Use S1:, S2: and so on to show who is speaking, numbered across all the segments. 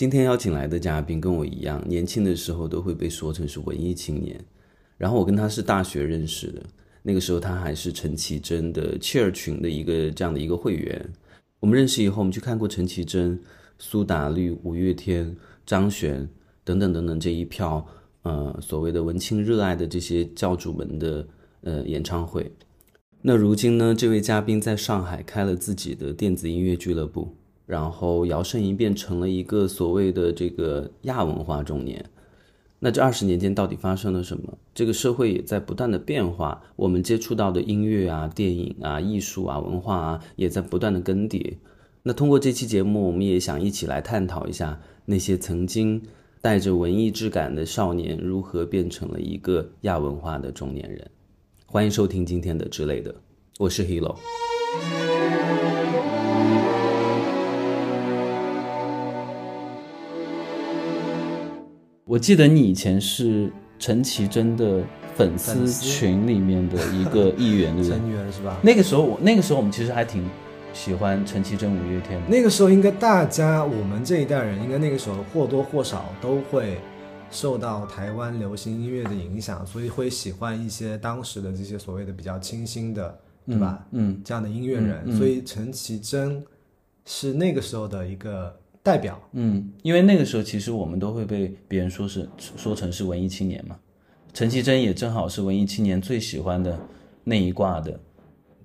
S1: 今天邀请来的嘉宾跟我一样，年轻的时候都会被说成是文艺青年。然后我跟他是大学认识的，那个时候他还是陈绮贞的切尔群的一个这样的一个会员。我们认识以后，我们去看过陈绮贞、苏打绿、五月天、张悬等等等等这一票呃所谓的文青热爱的这些教主们的呃演唱会。那如今呢，这位嘉宾在上海开了自己的电子音乐俱乐部，然后摇身一变成了一个所谓的这个亚文化中年。那这二十年间到底发生了什么？这个社会也在不断的变化，我们接触到的音乐啊、电影啊、艺术啊、文化啊，也在不断的更迭。那通过这期节目，我们也想一起来探讨一下那些曾经带着文艺质感的少年，如何变成了一个亚文化的中年人。欢迎收听今天的之类的，我是 Hilo。我记得你以前是陈绮贞的粉丝群里面的一个 一员，对不对？
S2: 成员是吧？
S1: 那个时候我那个时候我们其实还挺喜欢陈绮贞、五月天的。
S2: 那个时候应该大家我们这一代人，应该那个时候或多或少都会受到台湾流行音乐的影响，所以会喜欢一些当时的这些所谓的比较清新的，对吧？
S1: 嗯，
S2: 这样的音乐人，所以陈绮贞是那个时候的一个代表。
S1: 嗯，因为那个时候其实我们都会被别人说是说成是文艺青年嘛，陈绮贞也正好是文艺青年最喜欢的那一挂的。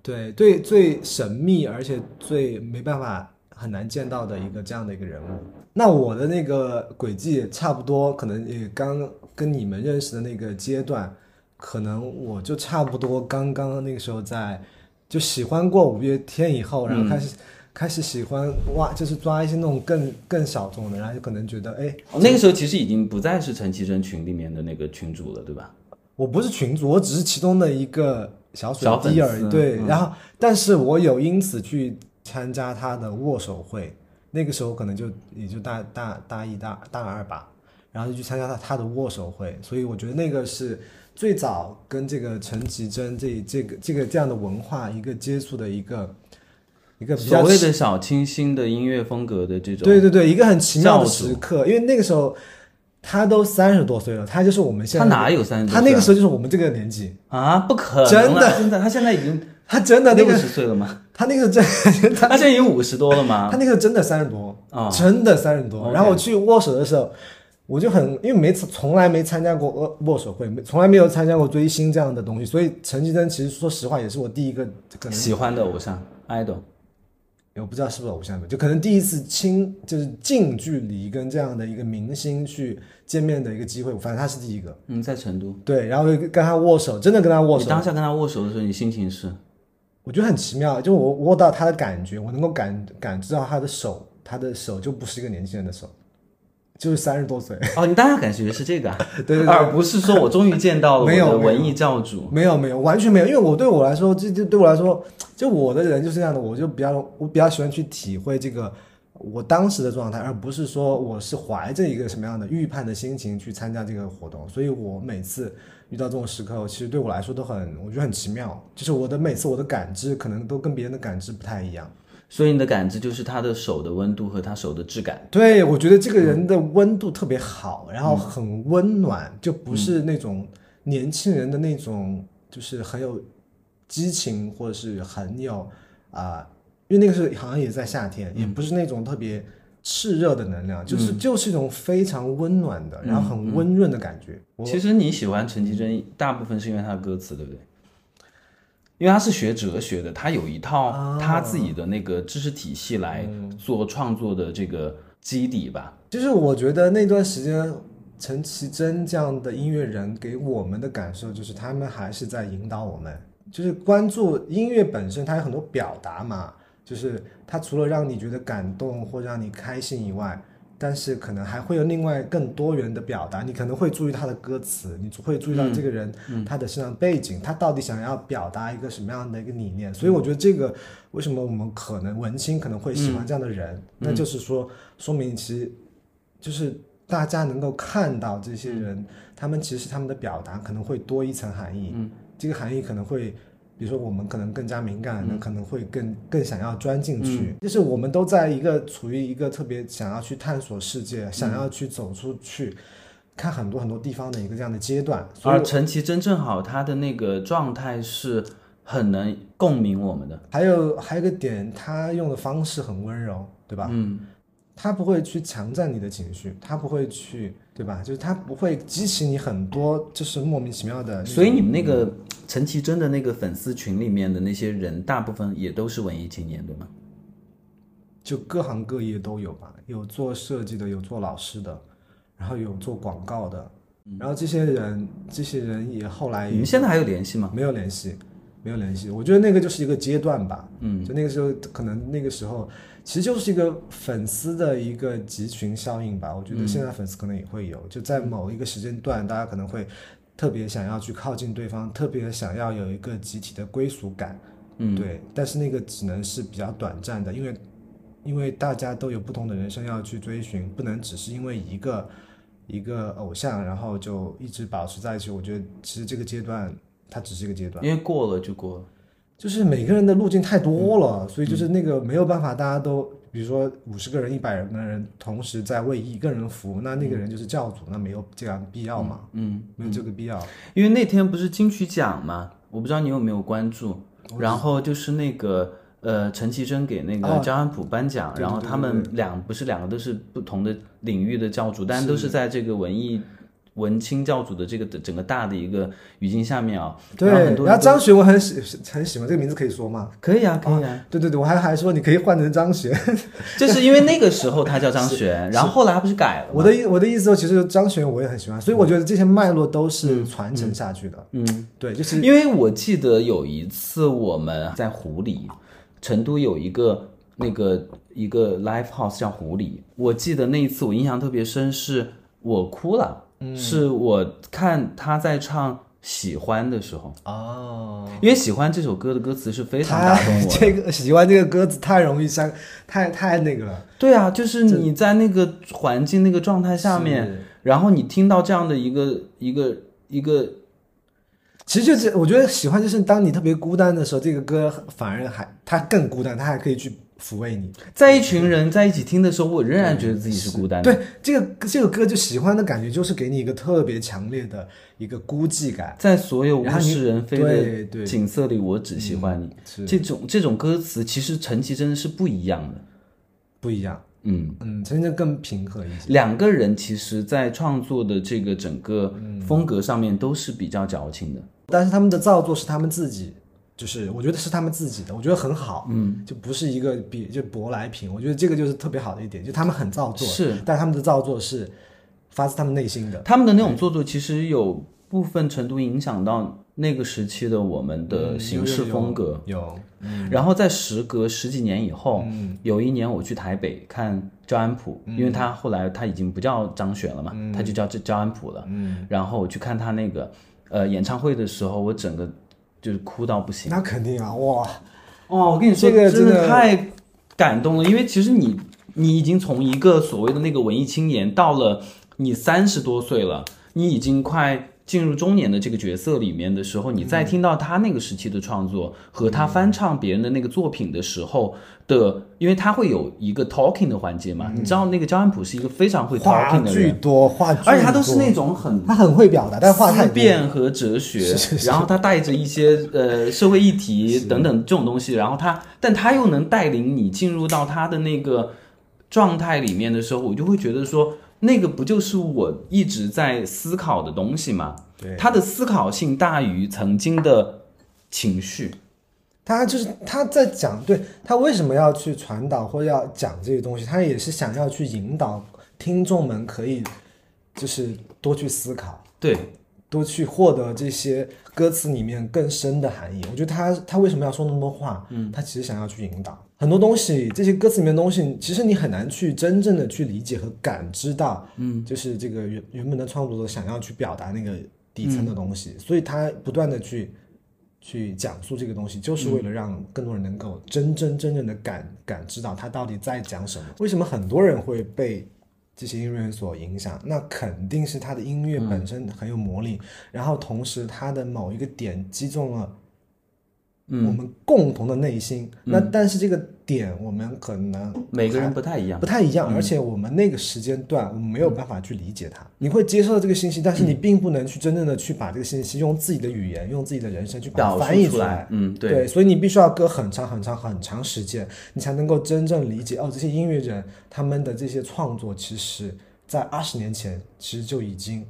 S2: 对对，最神秘而且最没办法很难见到的一个这样的一个人物。那我的那个轨迹也差不多，可能也刚跟你们认识的那个阶段，可能我就差不多刚刚那个时候在就喜欢过五月天以后，然后开始、开始喜欢哇，就是抓一些那种更更小众的，然后就可能觉得哎，
S1: 哦，那个时候其实已经不再是陈绮贞群里面的那个群主了，对吧？
S2: 我不是群主，我只是其中的一个小水滴而已。对，
S1: 嗯
S2: 然后但是我有因此去参加他的握手会，那个时候可能就也就大大大一大大二吧，然后就去参加他他的握手会，所以我觉得那个是最早跟这个陈绮贞这这个这个这样的文化一个接触的一个一个比较
S1: 所谓的小清新的音乐风格的这种，
S2: 对对对，一个很奇妙的时刻，因为那个时候他都三十多岁了，他就是我们现在
S1: 他哪有三十？
S2: 他那个时候就是我们这个年纪。
S1: 啊，不可能啊，
S2: 真的
S1: 现在他现在已经
S2: 他真的那个，
S1: 六十岁了吗？
S2: 他那个真，他
S1: 他现在已经五十多了吗？
S2: 他那个真的三十多，
S1: 啊
S2: 真的三十多。然后我去握手的时候，我就很，因为没从来没参加过握握手会，没从来没有参加过追星这样的东西，所以陈绮贞其实说实话也是我第一个可能，
S1: 喜欢的偶像 idol，
S2: 我不知道是不是偶像，就可能第一次亲就是近距离跟这样的一个明星去见面的一个机会，反正他是第一个。
S1: 嗯，在成都。
S2: 对，然后就跟他握手，真的跟他握手，
S1: 你当下跟他握手的时候，你心情是？
S2: 我觉得很奇妙，就我握到他的感觉，我能够感感知到他的手，他的手就不是一个年轻人的手，就是三十多岁。
S1: 哦，你当下感觉是这个啊，
S2: 对对对
S1: 而不是说我终于见到了我的文艺教主。
S2: 没有没有，完全没有，因为我对我来说，这这对我来说，就我的人就是这样的，我就比较我比较喜欢去体会这个我当时的状态，而不是说我是怀着一个什么样的预判的心情去参加这个活动，所以我每次遇到这种时刻，其实对我来说都很，我觉得很奇妙，就是我的每次我的感知可能都跟别人的感知不太一样。
S1: 所以你的感知就是他的手的温度和他手的质感。
S2: 对，我觉得这个人的温度特别好，然后很温暖，就不是那种年轻人的那种，就是很有激情，或者是很有啊、因为那个是好像也在夏天，也不是那种特别炽热的能量，就是就是一种非常温暖的，然后很温润的感觉。我
S1: 其实你喜欢陈绮贞，大部分是因为她的歌词，对不对？因为他是学哲学的，他有一套他自己的那个知识体系来做创作的这个基底吧。
S2: 就是我觉得那段时间，陈绮贞这样的音乐人给我们的感受就是，他们还是在引导我们，就是关注音乐本身，它有很多表达嘛，就是它除了让你觉得感动或让你开心以外，但是可能还会有另外更多元的表达，你可能会注意他的歌词，你会注意到这个人、他的身上背景，他到底想要表达一个什么样的一个理念。所以我觉得这个为什么我们可能文青可能会喜欢这样的人，那就是说说明其实就是大家能够看到这些人，他们其实他们的表达可能会多一层含义，这个含义可能会比如说我们可能更加敏感，那可能会更更想要钻进去。就是我们都在一个处于一个特别想要去探索世界，想要去走出去，看很多很多地方的一个这样的阶段。
S1: 而陈琦真正好他的那个状态是很能共鸣我们的，
S2: 还有还有一个点，他用的方式很温柔，对吧？
S1: 嗯，
S2: 他不会去强占你的情绪，他不会去，对吧？就是他不会激起你很多就是莫名其妙的。
S1: 所以你们那个陈绮贞的那个粉丝群里面的那些人，大部分也都是文艺青年，对吗？
S2: 就各行各业都有吧，有做设计的，有做老师的，然后有做广告的，然后这些人，这些人也后来
S1: 你们现在还有联系吗？
S2: 没有联系，没有联系。我觉得那个就是一个阶段吧，嗯，就那个时候可能那个时候其实就是一个粉丝的一个集群效应吧。我觉得现在粉丝可能也会有，就在某一个时间段，大家可能会特别想要去靠近对方，特别想要有一个集体的归属感，
S1: 嗯，
S2: 对。但是那个只能是比较短暂的，因为因为大家都有不同的人生要去追寻，不能只是因为一个一个偶像，然后就一直保持在一起。我觉得其实这个阶段它只是一个阶段。
S1: 因为过了就过了。
S2: 就是每个人的路径太多了，所以就是那个没有办法，大家都比如说五十个人、一百人的人同时在为一个人服务，那那个人就是教主，那没有这样的必要嘛？
S1: 嗯，
S2: 没有这个必要。
S1: 因为那天不是金曲奖嘛，我不知道你有没有关注。然后就是那个呃，陈绮贞给那个
S2: 哦
S1: 焦安普颁奖，
S2: 对对对
S1: 然后他们两不是两个都是不同的领域的教主，但都是在这个文艺文清教主的这个整个大的一个语境下面啊。
S2: 对，
S1: 然后很多
S2: 然后张学我很喜很喜欢这个名字，可以说吗？
S1: 可以啊，可以啊，
S2: 对对对，我还还说你可以换成张学。
S1: 就是因为那个时候他叫张悬，然后后来他不是改了吗？
S2: 我的意我的意思说，其实张悬我也很喜欢，所以我觉得这些脉络都是传承下去的。
S1: 嗯，
S2: 对，就是
S1: 因为我记得有一次我们在湖里，成都有一个那个一个 live house 叫湖里，我记得那一次我印象特别深，是我哭了，是我看他在唱《喜欢》的时候，
S2: 哦，
S1: 因为《喜欢》这首歌的歌词是非常打动我的。
S2: 这个喜欢这个歌词太容易伤，太太那个了。
S1: 对啊，就是你在那个环境、那个状态下面，然后你听到这样的一个一个一个
S2: 其实就是我觉得喜欢就是当你特别孤单的时候，这个歌反而还它更孤单，它还可以去抚慰你。
S1: 在一群人在一起听的时候，我仍然觉得自己是孤单的。
S2: 对，这个这个歌就喜欢的感觉，就是给你一个特别强烈的一个孤寂感。
S1: 在所有物是人非的景色里，我只喜欢你。
S2: 是
S1: 这种这种歌词，其实陈绮贞是不一样的。
S2: 不一样，
S1: 嗯，
S2: 嗯，陈绮贞更平和一些。
S1: 两个人其实，在创作的这个整个
S2: 嗯
S1: 风格上面都是比较矫情的。
S2: 但是他们的造作是他们自己，就是我觉得是他们自己的，我觉得很好，嗯，就不是一个比就舶来品，我觉得这个就是特别好的一点，就他们很造作，
S1: 是，
S2: 但他们的造作是发自他们内心的，
S1: 他们的那种做作，其实有部分程度影响到那个时期的我们的行事风格。
S2: 有，
S1: 然后在时隔十几年以后，有一年我去台北看焦安普，因为他后来他已经不叫张悬了嘛，他就叫焦焦安普了。嗯，然后我去看他那个呃演唱会的时候，我整个就是哭到不行。
S2: 那肯定啊，哇，
S1: 哦，我跟你说，真
S2: 这个真的
S1: 的太感动了，因为其实你你已经从一个所谓的那个文艺青年，到了你三十多岁了，你已经快进入中年的这个角色里面的时候，你再听到他那个时期的创作和他翻唱别人的那个作品的时候的，因为他会有一个 talking 的环节嘛，你知道那个焦安普是一个非常会 talking 的人。
S2: 巨多，话剧，
S1: 而且他都是那种很
S2: 他很会表达，但是话太
S1: 思
S2: 多。
S1: 辨和哲学，然后他带着一些呃社会议题等等这种东西，然后他，但他又能带领你进入到他的那个状态里面的时候，我就会觉得说，那个不就是我一直在思考的东西吗？
S2: 对
S1: 他的思考性大于曾经的情绪。
S2: 他就是他在讲，对他为什么要去传导或要讲这些东西，他也是想要去引导听众们可以就是多去思考，
S1: 对，
S2: 多去获得这些歌词里面更深的含义。我觉得他他为什么要说那么多话？嗯，他其实想要去引导很多东西，这些歌词里面的东西，其实你很难去真正的去理解和感知到，嗯，就是这个原原本的创作者想要去表达那个底层的东西，所以他不断的去。去讲述这个东西，就是为了让更多人能够真真正正的感感知到他到底在讲什么。为什么很多人会被这些音乐所影响？那肯定是他的音乐本身很有魔力，然后同时他的某一个点击中了我们共同的内心。那但是这个点我们可能
S1: 每个人不太一样
S2: 不，太一样，而且我们那个时间段我们没有办法去理解它。你会接受到这个信息，但是你并不能去真正的去把这个信息用自己的语言、用自己的人生去把
S1: 表
S2: 它翻译
S1: 述出
S2: 来。
S1: 嗯，对，
S2: 对，所以你必须要隔很长很长很长时间，你才能够真正理解哦，这些音乐人他们的这些创作，其实在二十年前其实就已经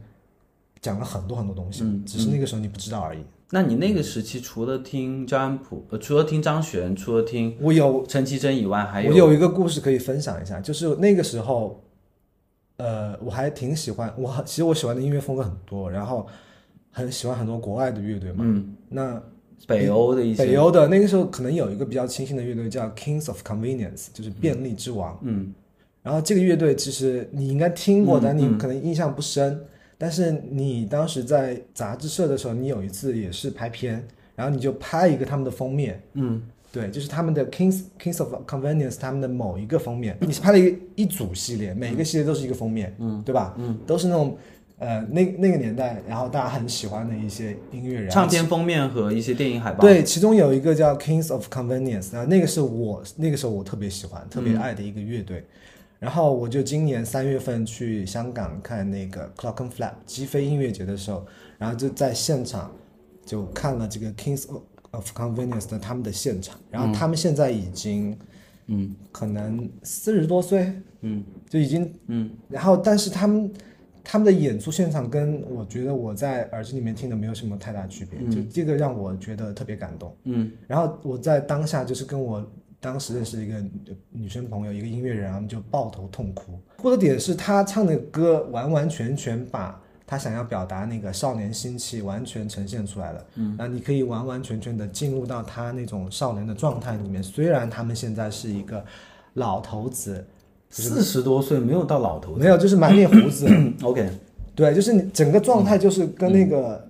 S2: 讲了很多很多东西，
S1: 嗯
S2: 只是那个时候你不知道而已。
S1: 那你那个时期除了听张安普，呃，除了听张悬，除了听
S2: 我有
S1: 陈绮贞以外，还有
S2: 我有一个故事可以分享一下，就是那个时候，呃，我还挺喜欢，我其实我喜欢的音乐风格很多，然后很喜欢很多国外的乐队嘛。
S1: 嗯，
S2: 那
S1: 北欧的一些，
S2: 北欧的那个时候可能有一个比较清新的乐队叫 Kings of Convenience，就是便利之王。
S1: 嗯
S2: 然后这个乐队其实你应该听过，
S1: 嗯
S2: 但你
S1: 嗯
S2: 可能印象不深。但是你当时在杂志社的时候，你有一次也是拍片，然后你就拍一个他们的封面，
S1: 嗯。
S2: 对，就是他们的 Kings Kings of Convenience 他们的某一个封面，你是拍了一个一组系列，每一个系列都是一个封面，
S1: 嗯，
S2: 对吧？
S1: 嗯，
S2: 都是那种呃那那个年代，然后大家很喜欢的一些音乐人，
S1: 唱片封面和一些电影海报，，
S2: 对，其中有一个叫 Kings of Convenience，然后那个是我那个时候我特别喜欢、特
S1: 嗯
S2: 别爱的一个乐队。然后我就今年三月份去香港看那个 Clock and Flap 击飞音乐节的时候，然后就在现场就看了这个 Kings of Convenience 的他们的现场，然后他们现在已经
S1: 嗯。
S2: 可能四十多岁，
S1: 嗯。
S2: 就已经
S1: 嗯。
S2: 然后，但是他们他们的演出现场跟我觉得我在耳机里面听的没有什么太大区别，就这个让我觉得特别感动。
S1: 嗯。
S2: 然后我在当下就是跟我当时认识一个女生朋友，一个音乐人，他们就抱头痛哭。哭的点是他唱的歌完完全全把他想要表达那个少年心气完全呈现出来了。嗯，那你可以完完全全的进入到他那种少年的状态里面。虽然他们现在是一个老头子，
S1: 四十多岁没有到老头子
S2: 没有，就是满脸胡子。
S1: OK，
S2: 对，就是你整个状态就是跟那个、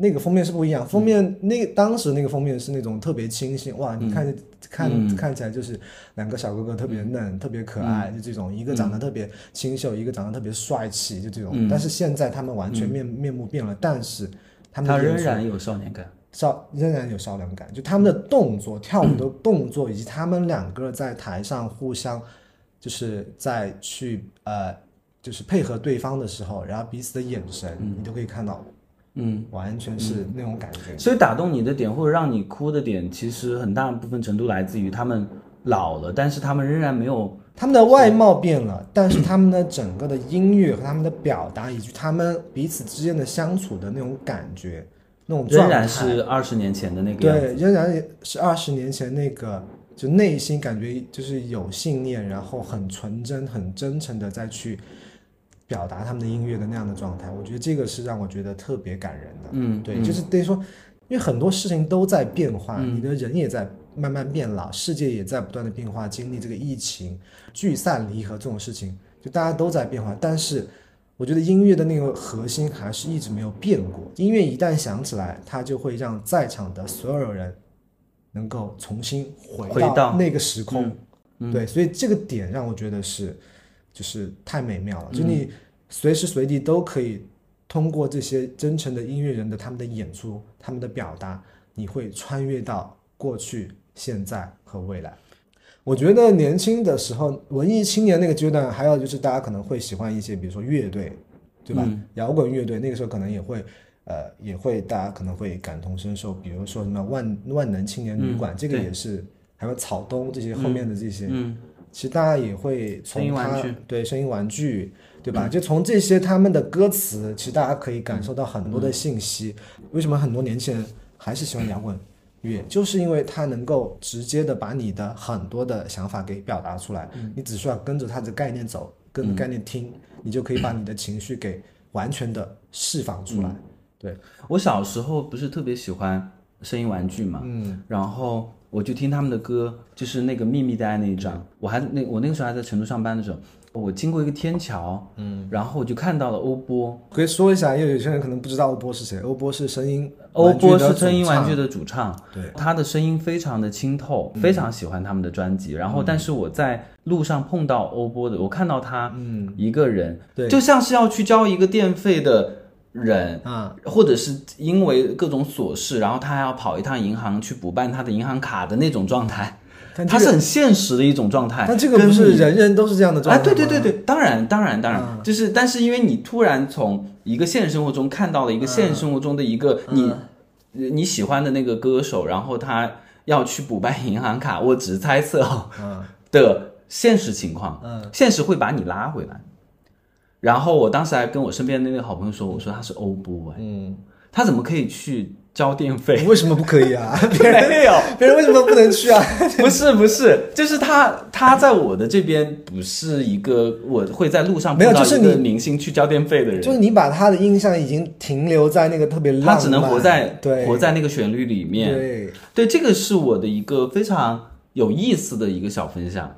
S2: 那个封面是不一样。封面那当时那个封面是那种特别清新，哇，你看着、看看起来就是两个小哥哥特别嫩、特别可爱，就这种一个长得特别清秀，一个长得特别帅气，就这种。但是现在他们完全面、面目变了，但是他们
S1: 仍然有少年感，
S2: 少仍然有少年感，就他们的动作、跳舞的动作，以及他们两个在台上互相就是在去呃，就是配合对方的时候，然后彼此的眼神，你都可以看到，
S1: 嗯。
S2: 完全是那种感觉。
S1: 所以打动你的点或者让你哭的点，其实很大部分程度来自于他们老了，但是他们仍然没有
S2: 他们的外貌变了，但是他们的整个的音乐和他们的表达，以及他们彼此之间的相处的那种感觉，那种状态，
S1: 仍然是二十年前的那个。
S2: 对，仍然是二十年前那个，就内心感觉就是有信念，然后很纯真、很真诚的再去表达他们的音乐的那样的状态。我觉得这个是让我觉得特别感人的。
S1: 嗯，
S2: 对，就是等于说，因为很多事情都在变化，你的人也在慢慢变老，世界也在不断的变化，经历这个疫情、聚散离合这种事情，就大家都在变化。但是，我觉得音乐的那个核心还是一直没有变过。音乐一旦响起来，它就会让在场的所有人能够重新回
S1: 回到
S2: 那个时空。对，所以这个点让我觉得是，就是太美妙了。就你随时随地都可以通过这些真诚的音乐人的他们的演出、他们的表达，你会穿越到过去、现在和未来。我觉得年轻的时候，文艺青年那个阶段，还有就是大家可能会喜欢一些，比如说乐队，对吧？摇滚乐队那个时候可能也会，呃，也会大家可能会感同身受，比如说什么万万能青年旅馆，这个也是，还有草东这些后面的这些，
S1: 嗯，
S2: 其实大家也会从他
S1: 玩具。
S2: 对声音玩具，对吧？就从这些他们的歌词，其实大家可以感受到很多的信息。为什么很多年轻人还是喜欢摇滚乐？就是因为它能够直接的把你的很多的想法给表达出来，你只需要跟着它的概念走，跟着概念听，你就可以把你的情绪给完全的释放出来。对，
S1: 我小时候不是特别喜欢声音玩具嘛，
S2: 嗯，
S1: 然后我就听他们的歌，就是那个秘密的爱那一张，我还那我那个时候还在成都上班的时候，我经过一个天桥，嗯，然后我就看到了欧波，
S2: 可以说一下，因为有些人可能不知道欧波是谁。欧波是声音
S1: 欧波是声音玩具的主唱，
S2: 对，
S1: 他的声音非常的清透，非常喜欢他们的专辑。然后，但是我在路上碰到欧波的，我看到他，
S2: 嗯，
S1: 一个人，
S2: 对。
S1: 就像是要去交一个电费的人，
S2: 啊，
S1: 或者是因为各种琐事，然后他还要跑一趟银行去补办他的银行卡的那种状态，
S2: 但这个
S1: 它是很现实的一种状态。
S2: 但这个不是人人都是这样的状
S1: 哎，
S2: 态吗？
S1: 对对对对，当然当然当然，
S2: 嗯
S1: 就是但是因为你突然从一个现实生活中看到了一个现实生活中的一个你、你喜欢的那个歌手，然后他要去补办银行卡，我只是猜测哦
S2: 嗯
S1: 的现实情况，
S2: 嗯
S1: 现实会把你拉回来。然后我当时还跟我身边的那个好朋友说，我说他是欧布哎，
S2: 嗯，
S1: 他怎么可以去交电费？
S2: 为什么不可以啊？别人
S1: 没有，
S2: 别人为什么不能去啊？
S1: 不是不是，就是他他在我的这边不是一个我会在路上
S2: 没有就是你
S1: 明星去交电费的人，
S2: 就是你把他的印象已经停留在那个特别浪漫，
S1: 他只能活在
S2: 对
S1: 活在那个旋律里面。
S2: 对
S1: 对，这个是我的一个非常有意思的一个小分享。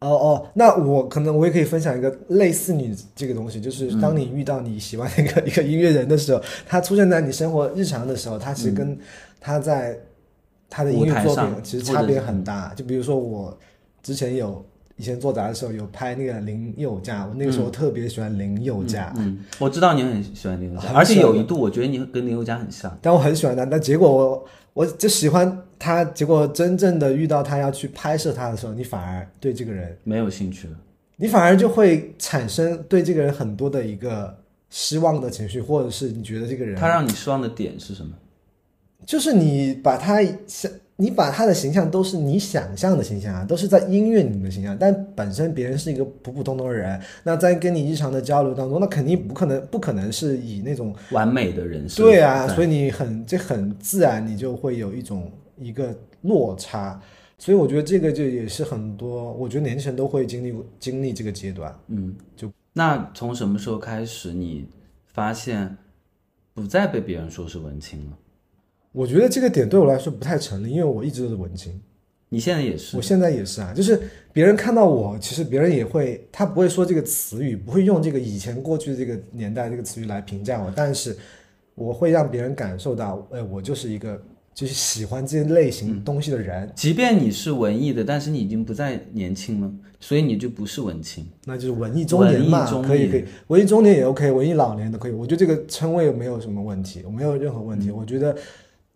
S2: 哦哦，那我可能我也可以分享一个类似你这个东西，就是
S1: 嗯
S2: 当你遇到你喜欢的一个、一个音乐人的时候，他出现在你生活日常的时候，他其实跟他在他的音乐作品其实差别很大。就比如说我之前有以前做杂的时候有拍那个林宥嘉，我那个时候特别喜欢林宥嘉，
S1: 嗯，我知道你很喜欢林宥嘉，而且有一度我觉得你跟林宥嘉很像。
S2: 但我很喜欢他，但结果我我就喜欢他，结果真正的遇到他要去拍摄他的时候，你反而对这个人，
S1: 没有兴趣了，
S2: 你反而就会产生对这个人很多的一个失望的情绪，或者是你觉得这个人，
S1: 他让你失望的点是什么？
S2: 就是你把他想，你把他的形象都是你想象的形象啊，都是在音乐里面的形象，但本身别人是一个普普通通的人，那在跟你日常的交流当中，那肯定不可能，不可能是以那种
S1: 完美的人设。
S2: 对啊，所
S1: 以
S2: 以你很这很自然，你就会有一种一个落差。所以我觉得这个就也是很多，我觉得年轻人都会经历经历这个阶段。
S1: 嗯，
S2: 就
S1: 那从什么时候开始你发现不再被别人说是文青了？
S2: 我觉得这个点对我来说不太成立，因为我一直都是文青，
S1: 你现在也是
S2: 我，现在也是啊。就是别人看到我，其实别人也会，他不会说这个词语，不会用这个以前过去的这个年代这个词语来评价我，但是我会让别人感受到，哎，我就是一个就是喜欢这些类型东西的人。
S1: 即便你是文艺的，但是你已经不再年轻了，所以你就不是文青。
S2: 那就是文艺中年嘛可以可以，文艺中年也 OK，文艺老年都可以。我觉得这个称谓没有什么问题，我没有任何问题。我觉得，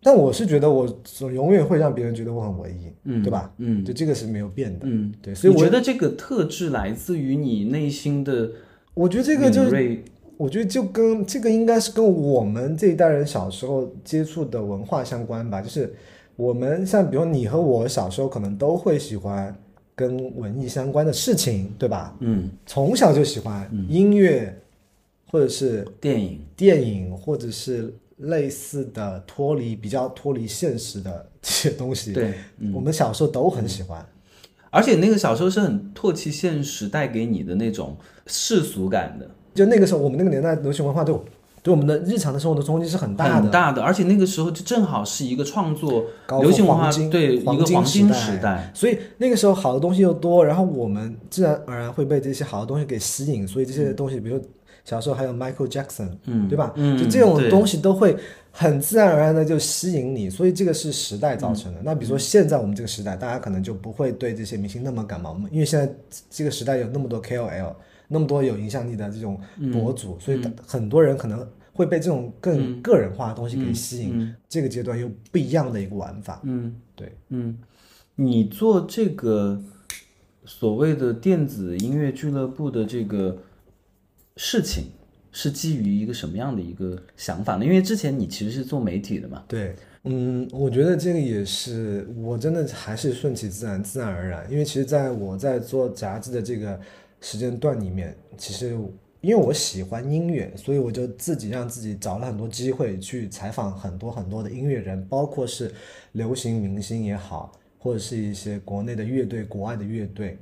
S2: 但我是觉得我总永远会让别人觉得我很文艺，
S1: 嗯，
S2: 对吧？
S1: 嗯
S2: 就这个是没有变的。
S1: 嗯，
S2: 对，所以我
S1: 觉得这个特质来自于你内心的
S2: 我觉得这个就是，我觉得就跟这个应该是跟我们这一代人小时候接触的文化相关吧。就是我们像比如你和我小时候可能都会喜欢跟文艺相关的事情，对吧？
S1: 嗯，
S2: 从小就喜欢音乐，或者是
S1: 电影，
S2: 电影或者是类似的脱离比较脱离现实的这些东西，
S1: 对，
S2: 我们小时候都很喜欢。
S1: 而且那个小时候是很唾弃现实带给你的那种世俗感的，
S2: 就那个时候，我们那个年代流行文化对我对我们的日常的生活的冲击是很大的。
S1: 很大的，而且那个时候就正好是一个创作
S2: 高
S1: 流行文化对一个黄金
S2: 时代。
S1: 时代，
S2: 所以那个时候好的东西又多，然后我们自然而然会被这些好的东西给吸引，所以这些东西，比如说小时候还有 Michael Jackson，
S1: 嗯，
S2: 对吧？
S1: 嗯，
S2: 就这种东西都会很自然而然的就吸引你，所以这个是时代造成的。
S1: 嗯
S2: 那比如说现在我们这个时代，大家可能就不会对这些明星那么感冒，因为现在这个时代有那么多 KOL，那么多有影响力的这种
S1: 嗯
S2: 博主，所以很多人可能会被这种更个人化的东西给吸引。
S1: 嗯
S2: 这个阶段又不一样的一个玩法。
S1: 嗯，
S2: 对，
S1: 嗯，你做这个所谓的电子音乐俱乐部的这个事情，是基于一个什么样的一个想法呢？因为之前你其实是做媒体的嘛，
S2: 对，嗯，我觉得这个也是，我真的还是顺其自然，自然而然。因为其实在我在做杂志的这个时间段里面，其实因为我喜欢音乐，所以我就自己让自己找了很多机会去采访很多很多的音乐人，包括是流行明星也好，或者是一些国内的乐队、国外的乐队。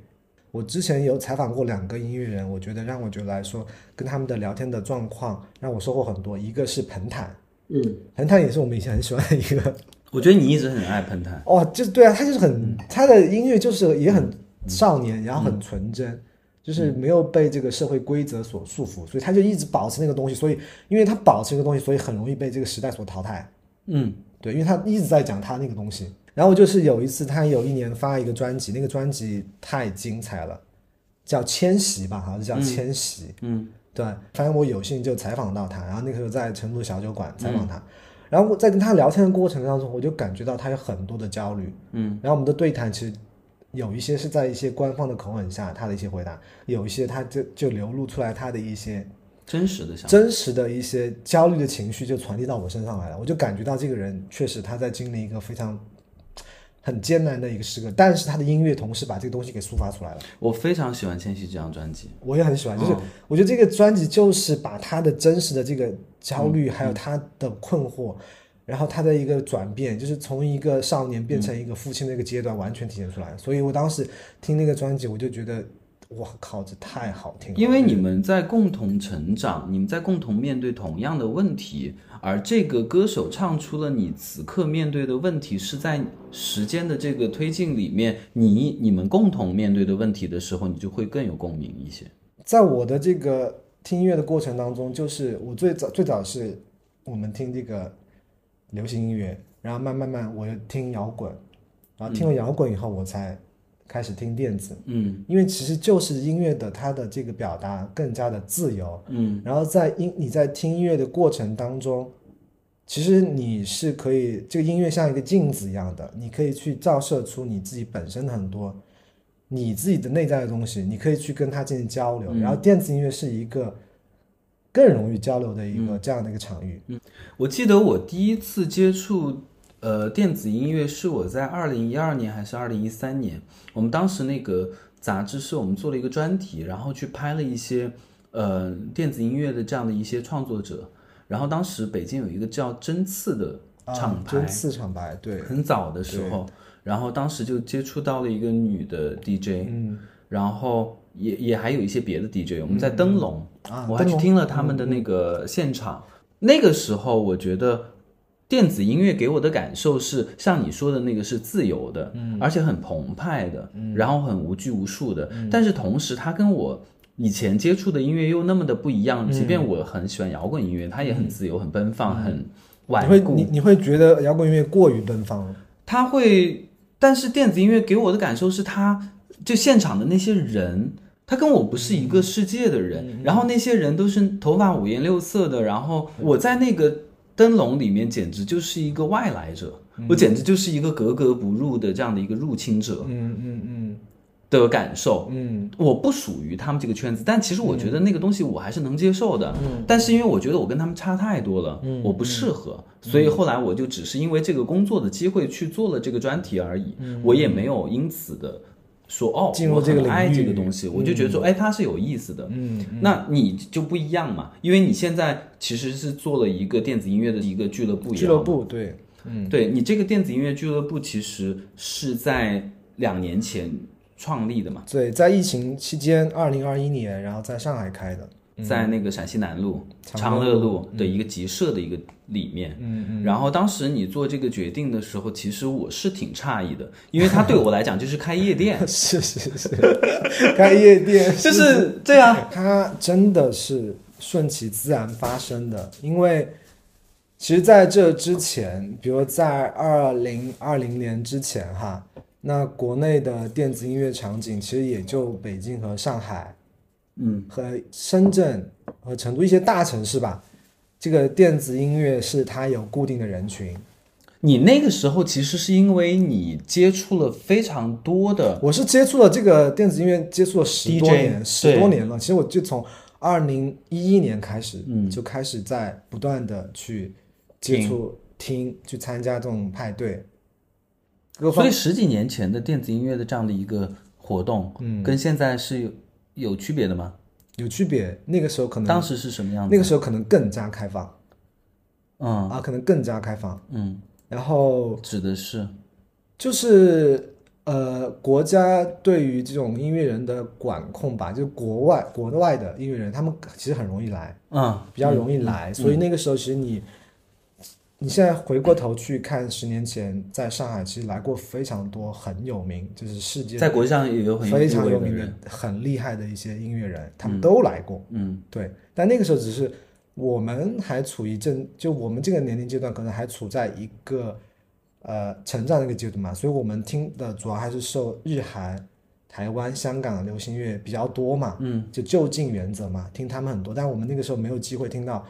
S2: 我之前有采访过两个音乐人，我觉得让我觉得来说，跟他们的聊天的状况让我收获很多。一个是彭坦，
S1: 嗯，
S2: 彭坦也是我们以前很喜欢的一个
S1: 我觉得你一直很爱彭坦，
S2: 哦，就对啊，他就是很他的音乐就是也很少年，然后很纯真，就是没有被这个社会规则所束缚，所以他就一直保持那个东西。所以因为他保持这个东西，所以很容易被这个时代所淘汰。
S1: 嗯
S2: 对，因为他一直在讲他那个东西。然后就是有一次，他有一年发一个专辑，那个专辑太精彩了，叫《迁徙》吧，好像是叫《迁徙》。
S1: 嗯
S2: 对，反正我有幸就采访到他，然后那个时候在成都小酒馆采访他，然后我在跟他聊天的过程当中，我就感觉到他有很多的焦虑，嗯，然后我们的对谈其实有一些是在一些官方的口吻下他的一些回答，有一些他就就流露出来他的一些
S1: 真实的想。
S2: 真实的一些焦虑的情绪就传递到我身上来了，我就感觉到这个人确实他在经历一个非常很艰难的一个时刻，但是他的音乐同时把这个东西给抒发出来了。
S1: 我非常喜欢千玺这张专辑。
S2: 我也很喜欢，就是我觉得这个专辑就是把他的真实的这个焦虑，还有他的困惑，然后他的一个转变，就是从一个少年变成一个父亲的一个阶段，完全体现出来。所以我当时听那个专辑，我就觉得，哇靠，这太好听了。
S1: 因为你们在共同成长，你们在共同面对同样的问题，而这个歌手唱出了你此刻面对的问题是在时间的这个推进里面，你你们共同面对的问题的时候，你就会更有共鸣一些。
S2: 在我的这个听音乐的过程当中，就是我最早最早是我们听这个流行音乐，然后慢慢慢我又听摇滚，然后听了摇滚以后，我才开始听电子。
S1: 嗯
S2: 因为其实就是音乐的它的这个表达更加的自由，
S1: 嗯
S2: 然后在音你在听音乐的过程当中，其实你是可以这个音乐像一个镜子一样的，你可以去照射出你自己本身的很多你自己的内在的东西，你可以去跟它进行交流。然后电子音乐是一个更容易交流的一个这样的一个场域。
S1: 嗯我记得我第一次接触呃电子音乐是我在二零一二年还是二零一三年，我们当时那个杂志是我们做了一个专题，然后去拍了一些呃电子音乐的这样的一些创作者，然后当时北京有一个叫针刺的厂
S2: 啊，
S1: 牌，
S2: 针刺厂牌，对，
S1: 很早的时候，然后当时就接触到了一个女的 DJ，
S2: 嗯。
S1: 然后也也还有一些别的 DJ，我们在灯笼，
S2: 啊，
S1: 我还去听了他们的那个现场。那个时候，我觉得电子音乐给我的感受是像你说的那个是自由的，而且很澎湃的，然后很无拘无束的。但是同时，它跟我以前接触的音乐又那么的不一样。即便我很喜欢摇滚音乐，它也很自由、很奔放、很
S2: 你
S1: 顽固。
S2: 会你你会觉得摇滚音乐过于奔放了？
S1: 它会，但是电子音乐给我的感受是它，就现场的那些人，他跟我不是一个世界的人，然后那些人都是头发五颜六色的，然后我在那个灯笼里面简直就是一个外来者，我简直就是一个格格不入的这样的一个入侵者
S2: 嗯嗯嗯。
S1: 的感受。
S2: 嗯。
S1: 我不属于他们这个圈子，但其实我觉得那个东西我还是能接受的。但是因为我觉得我跟他们差太多了，我不适合，所以后来我就只是因为这个工作的机会去做了这个专题而已，我也没有因此的说哦，
S2: 进入
S1: 我
S2: 这个领域
S1: 很爱这个东西，我就觉得说，哎，它是有意思的。
S2: 嗯
S1: 那你就不一样嘛，因为你现在其实是做了一个电子音乐的一个俱乐部
S2: 俱乐部对，嗯
S1: 对你这个电子音乐俱乐部其实是在两年前创立的嘛。
S2: 对，在疫情期间，二零二一年，然后在上海开的。
S1: 在那个陕西南路
S2: 长
S1: 长乐路的一个集社的一个里面，嗯嗯，然后当时你做这个决定的时候，其实我是挺诧异的，因为它对我来讲就是开夜店，
S2: 是是是，开夜店
S1: 就是对啊，
S2: 它真的是顺其自然发生的，因为其实在这之前，比如在二零二零年之前哈，那国内的电子音乐场景其实也就北京和上海
S1: 嗯，
S2: 和深圳和成都一些大城市吧。这个电子音乐是它有固定的人群，
S1: 你那个时候其实是因为你接触了非常多的，
S2: 我是接触了这个电子音乐，接触了十多
S1: DJ
S2: 年，十多年了。其实我就从二零一一年开始，
S1: 嗯
S2: 就开始在不断的去接触、听、去参加这种派对。
S1: 所以十几年前的电子音乐的这样的一个活动，
S2: 嗯
S1: 跟现在是有有区别的吗？
S2: 有区别，那个时候可能
S1: 当时是什么样子？
S2: 那个时候可能更加开放
S1: 嗯
S2: 啊，可能更加开放。
S1: 嗯，
S2: 然后
S1: 指的是
S2: 就是呃，国家对于这种音乐人的管控吧，就国外国外的音乐人，他们其实很容易来。
S1: 嗯
S2: 比较容易来，所以那个时候其实你，你现在回过头去看十年前在上海，其实来过非常多很有名，就是世界
S1: 在国际上也有很
S2: 非常
S1: 有
S2: 有名的很厉害的一些音乐人，他们都来过。
S1: 嗯
S2: 对，但那个时候只是我们还处于正，就我们这个年龄阶段，可能还处在一个呃成长的一个阶段嘛，所以我们听的主要还是受日韩台湾、香港的流行乐比较多嘛，嗯，就就近原则嘛，听他们很多，但我们那个时候没有机会听到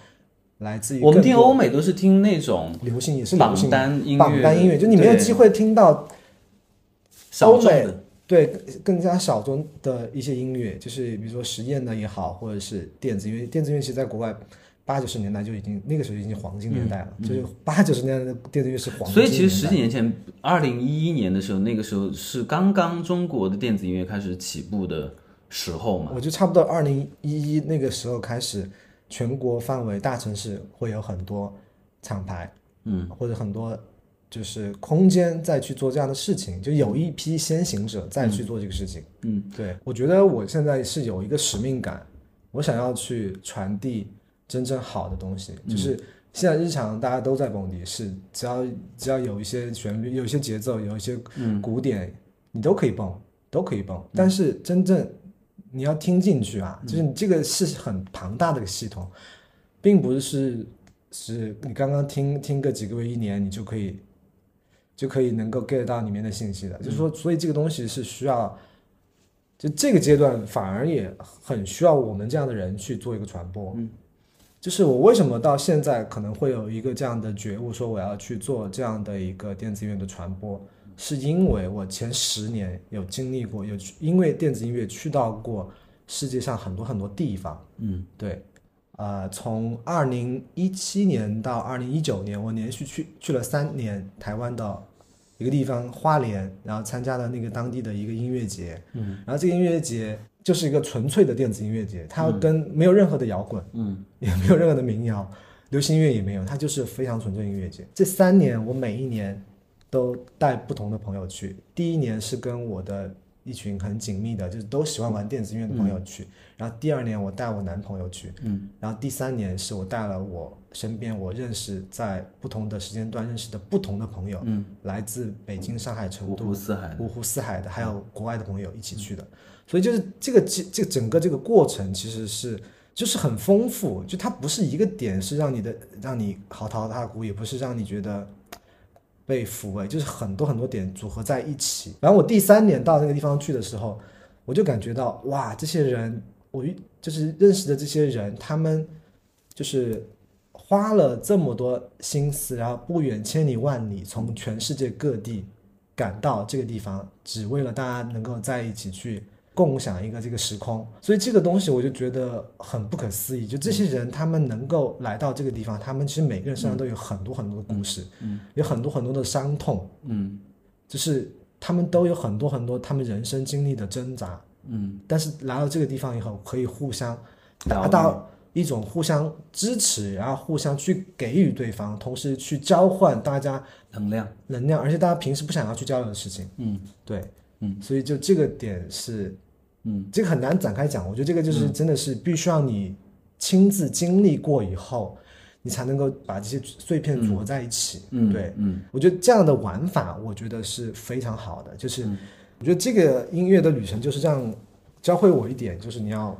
S2: 来自于
S1: 我们听欧美都是听那种
S2: 流行也是流
S1: 榜
S2: 行
S1: 单音乐，
S2: 榜单音乐，就你没有机会听到欧美
S1: 的，
S2: 对更加小众的一些音乐，就是比如说实验的也好，或者是电子音乐。电子音乐其实在国外八九十年代就已经那个时候已经黄金年代了，就是八九十年代的电子乐是黄金
S1: 嗯所以。其实十几年前，二零一一年的时候，那个时候是刚刚中国的电子音乐开始起步的时候嘛。
S2: 我就差不多二零一一那个时候开始，全国范围大城市会有很多厂牌，嗯，或者很多就是空间再去做这样的事情，就有一批先行者再去做这个事情。
S1: 嗯，
S2: 对，我觉得我现在是有一个使命感，我想要去传递真正好的东西，就是。现在日常大家都在蹦迪，是只要只要有一些旋律、有一些节奏、有一些鼓点，你都可以蹦，都可以蹦。但是真正你要听进去啊，就是你这个是很庞大的一个系统，并不是是你刚刚听听个几个月一年，你就可以就可以能够 get 到里面的信息的。就是说，所以这个东西是需要，就这个阶段反而也很需要我们这样的人去做一个传播。就是我为什么到现在可能会有一个这样的觉悟，说我要去做这样的一个电子音乐的传播，是因为我前十年有经历过，有去因为电子音乐去到过世界上很多很多地方。
S1: 嗯，
S2: 对，呃，从二零一七年到二零一九年，我连续去去了三年台湾的一个地方花莲，然后参加了那个当地的一个音乐节。嗯，然后这个音乐节就是一个纯粹的电子音乐节，它跟没有任何的摇滚，
S1: 嗯，
S2: 也没有任何的民谣，流行音乐也没有，它就是非常纯粹音乐节。这三年我每一年都带不同的朋友去，第一年是跟我的一群很紧密的，就是都喜欢玩电子音乐的朋友去，然后第二年我带我男朋友去，
S1: 嗯，
S2: 然后第三年是我带了我身边我认识在不同的时间段认识的不同的朋友，
S1: 嗯，
S2: 来自北京、上海、成
S1: 五
S2: 都、
S1: 湖四海，
S2: 五湖四海的，还有国外的朋友一起去的，所以就是这个这这整个这个过程其实是就是很丰富，就它不是一个点是让你的让你嚎啕大哭，也不是让你觉得被抚慰，就是很多很多点组合在一起。然后我第三年到那个地方去的时候，我就感觉到哇，这些人我就是认识的这些人，他们就是花了这么多心思，然后不远千里万里从全世界各地赶到这个地方，只为了大家能够在一起去共享一个这个时空。所以这个东西我就觉得很不可思议。就这些人，他们能够来到这个地方，他们其实每个人身上都有很多很多的故事，
S1: 嗯，
S2: 有很多很多的伤痛，
S1: 嗯
S2: 就是他们都有很多很多他们人生经历的挣扎。
S1: 嗯，
S2: 但是来到这个地方以后，可以互相达到一种互相支持，然后互相去给予对方，同时去交换大家
S1: 能量，
S2: 能量，而且大家平时不想要去交流的事情。
S1: 嗯
S2: 对，
S1: 嗯，
S2: 所以就这个点是，
S1: 嗯，
S2: 这个很难展开讲。我觉得这个就是真的是必须要你亲自经历过以后，你才能够把这些碎片组合在一起。
S1: 嗯，
S2: 对，
S1: 嗯
S2: 我觉得这样的玩法，我觉得是非常好的。就是
S1: 嗯
S2: 我觉得这个音乐的旅程就是这样教会我一点，就是你要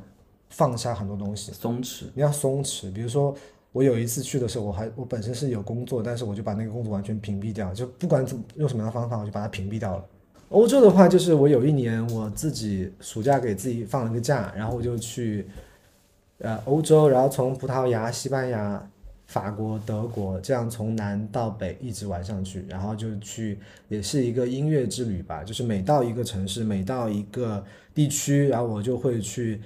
S2: 放下很多东西，
S1: 松弛，
S2: 你要松弛。比如说，我有一次去的时候，我还我本身是有工作，但是我就把那个工作完全屏蔽掉，就不管怎么用什么样的方法，我就把它屏蔽掉了。欧洲的话，就是我有一年我自己暑假给自己放了个假，然后我就去呃欧洲，然后从葡萄牙、西班牙、法国、德国这样从南到北一直玩上去，然后就去也是一个音乐之旅吧，就是每到一个城市，每到一个地区，然后我就会去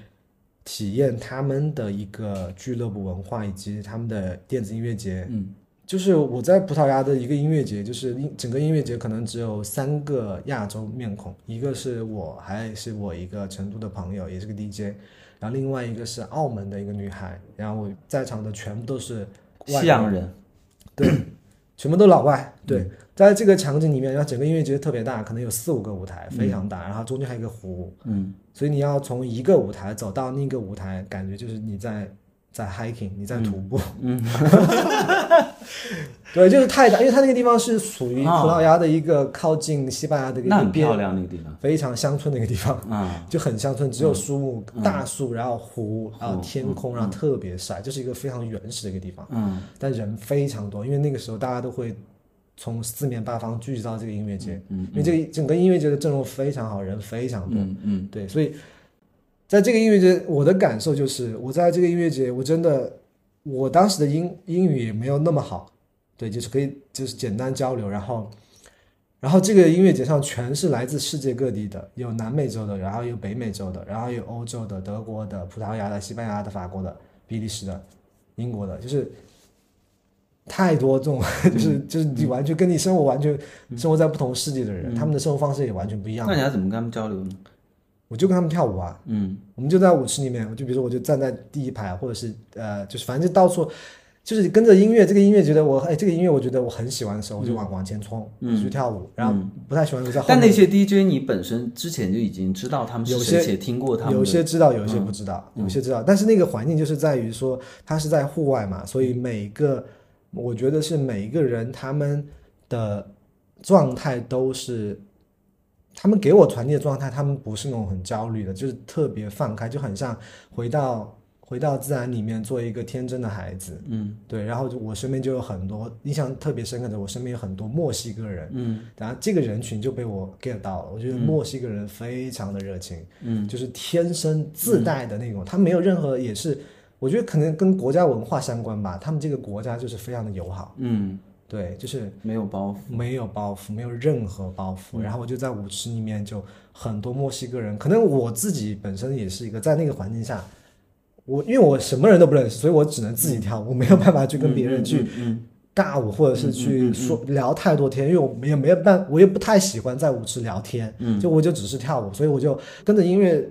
S2: 体验他们的一个俱乐部文化以及他们的电子音乐节。
S1: 嗯
S2: 就是我在葡萄牙的一个音乐节，就是音整个音乐节可能只有三个亚洲面孔，一个是我，还是我一个成都的朋友，也是个 DJ，然后另外一个是澳门的一个女孩，然后我在场的全部都是外
S1: 西洋人，对
S2: 全部都老外。对，在这个场景里面，然后整个音乐节特别大，可能有四五个舞台，非常大，然后中间还有一个湖，
S1: 嗯
S2: 所以你要从一个舞台走到另一个舞台，感觉就是你在在 hiking，你在徒步。
S1: 嗯，
S2: 对，就是太大，因为它那个地方是属于葡
S1: 啊
S2: 萄牙的一个靠近西班牙的一个边，
S1: 很漂亮那个地方。
S2: 非常乡村的一个地方，
S1: 啊，
S2: 就很乡村，只有树木、
S1: 嗯。
S2: 大树，然后湖，然后
S1: 嗯
S2: 天空，然后特别晒，就是一个非常原始的一个地方。
S1: 嗯。
S2: 但人非常多，因为那个时候大家都会从四面八方聚集到这个音乐节，嗯，因为这个整个音乐节的阵容非常好，人非常多，
S1: 嗯嗯。
S2: 对，所以在这个音乐节，我的感受就是，我在这个音乐节，我真的，我当时的英英语也没有那么好，对，就是可以就是简单交流，然后，然后这个音乐节上全是来自世界各地的，有南美洲的，然后有北美洲的，然后有欧洲的、德国的、葡萄牙的、西班牙的、法国的、比利时的、英国的，就是太多这种，就是就是你完全跟你生活完全生活在不同世界的人，他们的生活方式也完全不一样
S1: 那。你要怎么跟他们交流呢？
S2: 我就跟他们跳舞啊，
S1: 嗯。
S2: 我们就在舞池里面，我就比如说我就站在第一排，或者是呃，就是反正就到处，就是跟着音乐，这个音乐觉得我哎，这个音乐我觉得我很喜欢的时候，我就往往前冲，嗯。去跳舞，然后不太喜欢就在后面。
S1: 但那些 DJ 你本身之前就已经知道他们是
S2: 有
S1: 谁，
S2: 些
S1: 且听过他们的
S2: 有些知道，有些不知道，有些知道，但是那个环境就是在于说，它是在户外嘛，所以每个我觉得是每一个人他们的状态都是，他们给我传递的状态，他们不是那种很焦虑的，就是特别放开，就很像回到回到自然里面做一个天真的孩子，
S1: 嗯。
S2: 对，然后就我身边就有很多印象特别深刻的，我身边有很多墨西哥人，
S1: 嗯。
S2: 然后这个人群就被我 get 到了，我觉得墨西哥人非常的热情，
S1: 嗯。
S2: 就是天生自带的那种，他没有任何也是，我觉得可能跟国家文化相关吧，他们这个国家就是非常的友好，
S1: 嗯，
S2: 对，就是
S1: 没有包袱。
S2: 没有包袱，没有任何包
S1: 嗯。
S2: 袱，然后我就在舞池里面就很多墨西哥人，可能我自己本身也是一个在那个环境下。我因为我什么人都不认识，所以我只能自己跳，我没有办法去跟别人去
S1: 嗯
S2: 尬舞，或者是去说聊太多天，因为我也没有办，我也不太喜欢在舞池聊天，
S1: 嗯。
S2: 就我就只是跳舞，所以我就跟着音乐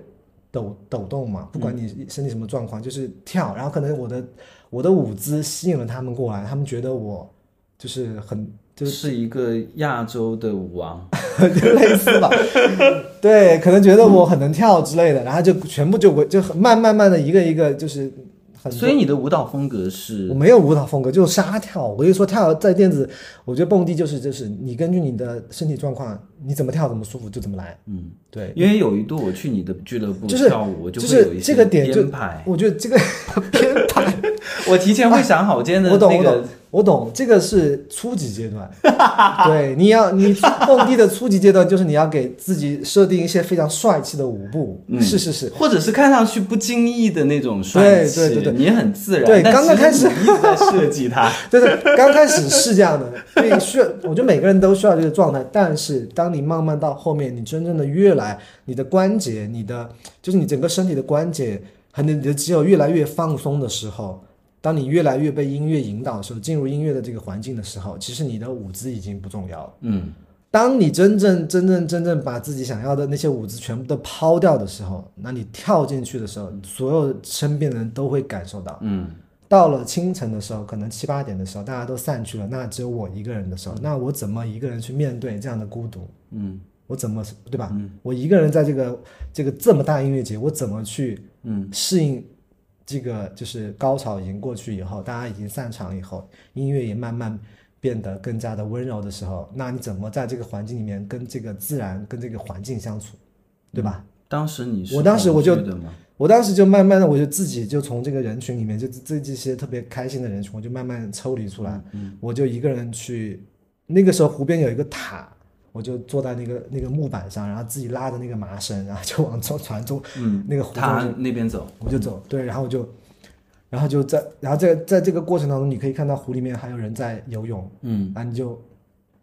S2: 抖抖动嘛，不管你身体什么状况，就是跳，然后可能我的我的舞姿吸引了他们过来，他们觉得我就是很就是
S1: 是一个亚洲的舞王。
S2: 就类似吧，对，可能觉得我很能跳之类的，然后就全部就围就很慢慢慢的一个一个就是很
S1: 所以你的舞蹈风格是
S2: 我没有舞蹈风格，就是沙跳。我就说跳在电子，我觉得蹦迪就是就是你根据你的身体状况，你怎么跳怎么舒服就怎么来。
S1: 嗯，
S2: 对，
S1: 因为有一度我去你的俱乐部
S2: 就是
S1: 跳舞，我
S2: 就
S1: 会有一些
S2: 是这个点就我觉得这个 编排，
S1: 我提前会想好今天的
S2: 我懂我懂
S1: 那个。
S2: 我懂，这个是初级阶段。对，你要你蹦迪的初级阶段就是你要给自己设定一些非常帅气的舞步。
S1: 嗯
S2: 是是是，
S1: 或者是看上去不经意的那种帅气，
S2: 对对对对
S1: 你很自然。
S2: 对刚刚开始
S1: 你一直在设计它。
S2: 对对，刚开始是这样的，所以需要，我觉得每个人都需要这个状态。但是当你慢慢到后面，你真正的越来，你的关节，你的就是你整个身体的关节和你的肌肉越来越放松的时候，当你越来越被音乐引导的时候，进入音乐的这个环境的时候，其实你的舞姿已经不重要了。
S1: 嗯，
S2: 当你真正真正真正把自己想要的那些舞姿全部都抛掉的时候，那你跳进去的时候，所有身边的人都会感受到。
S1: 嗯，
S2: 到了清晨的时候，可能七八点的时候，大家都散去了，那只有我一个人的时候，那我怎么一个人去面对这样的孤独？
S1: 嗯，
S2: 我怎么对吧？我一个人在这个这个这么大音乐节，我怎么去
S1: 嗯
S2: 适应这个就是高潮已经过去以后，大家已经散场以后，音乐也慢慢变得更加的温柔的时候，那你怎么在这个环境里面跟这个自然跟这个环境相处，对吧？
S1: 当时你是
S2: 我当时我就？我当时就慢慢的，我就自己就从这个人群里面，就这这些特别开心的人群，我就慢慢抽离出来，我就一个人去。那个时候湖边有一个塔，我就坐在那个那个木板上，然后自己拉着那个麻绳，然后就往中船中
S1: 嗯，
S2: 那个湖
S1: 那边走，
S2: 我就走，对，然后我就，然后就在，然后在在这个过程当中，你可以看到湖里面还有人在游泳，
S1: 嗯。
S2: 然后你就，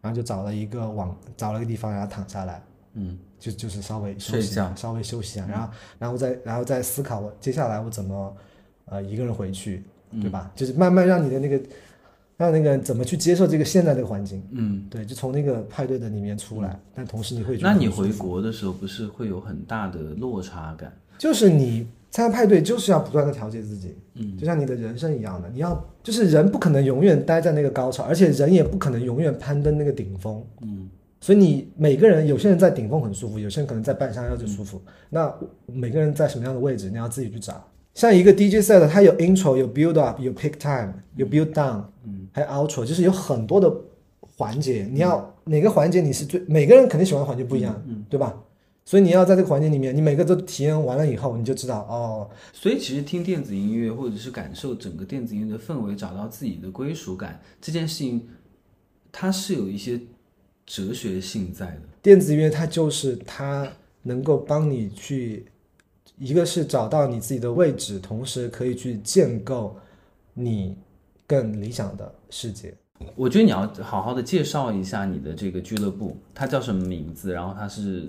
S2: 然后就找了一个网，找了一个地方，然后躺下来，
S1: 嗯。
S2: 就就是稍微休息一下，稍微休息一下，然后然后再然后再思考我接下来我怎么呃一个人回去，对吧？就是慢慢让你的那个让那个怎么去接受这个现在这个环境，
S1: 嗯。
S2: 对，就从那个派对的里面出来，但同时你会觉得
S1: 那你回国的时候不是会有很大的落差感？
S2: 就是你参加派对就是要不断的调节自己，嗯，就像你的人生一样的，你要就是人不可能永远待在那个高潮，而且人也不可能永远攀登那个顶峰，嗯，所以你每个人有些人在顶峰很舒服，有些人可能在半山腰就舒服，那每个人在什么样的位置，你要自己去找。像一个 DJ set，它有 intro，有 build up，有 pick time，有 build down，嗯，还有 outro，就是有很多的环节，你要哪个环节你是最，每个人肯定喜欢的环节不一样，嗯，对吧？所以你要在这个环节里面，你每个都体验完了以后，你就知道哦，
S1: 所以其实听电子音乐，或者是感受整个电子音乐的氛围，找到自己的归属感，这件事情它是有一些哲学性在的。
S2: 电子音乐它就是它能够帮你去，一个是找到你自己的位置，同时可以去建构你更理想的世界。
S1: 我觉得你要好好的介绍一下你的这个俱乐部，它叫什么名字？然后它是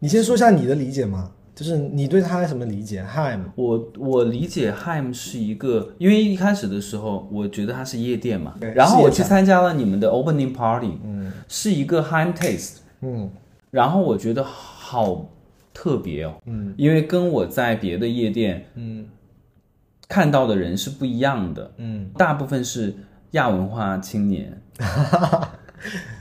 S2: 你先说一下你的理解吗，就是你对它什么理解？Ham，
S1: 我我理解 Ham 是一个，因为一开始的时候我觉得它是夜店嘛，然后我去参加了你们的 opening party，嗯，是一个 Ham taste，
S2: 嗯
S1: 然后我觉得好特别哦，
S2: 嗯。
S1: 因为跟我在别的夜店
S2: 嗯。
S1: 看到的人是不一样的，
S2: 嗯。
S1: 大部分是亚文化青年，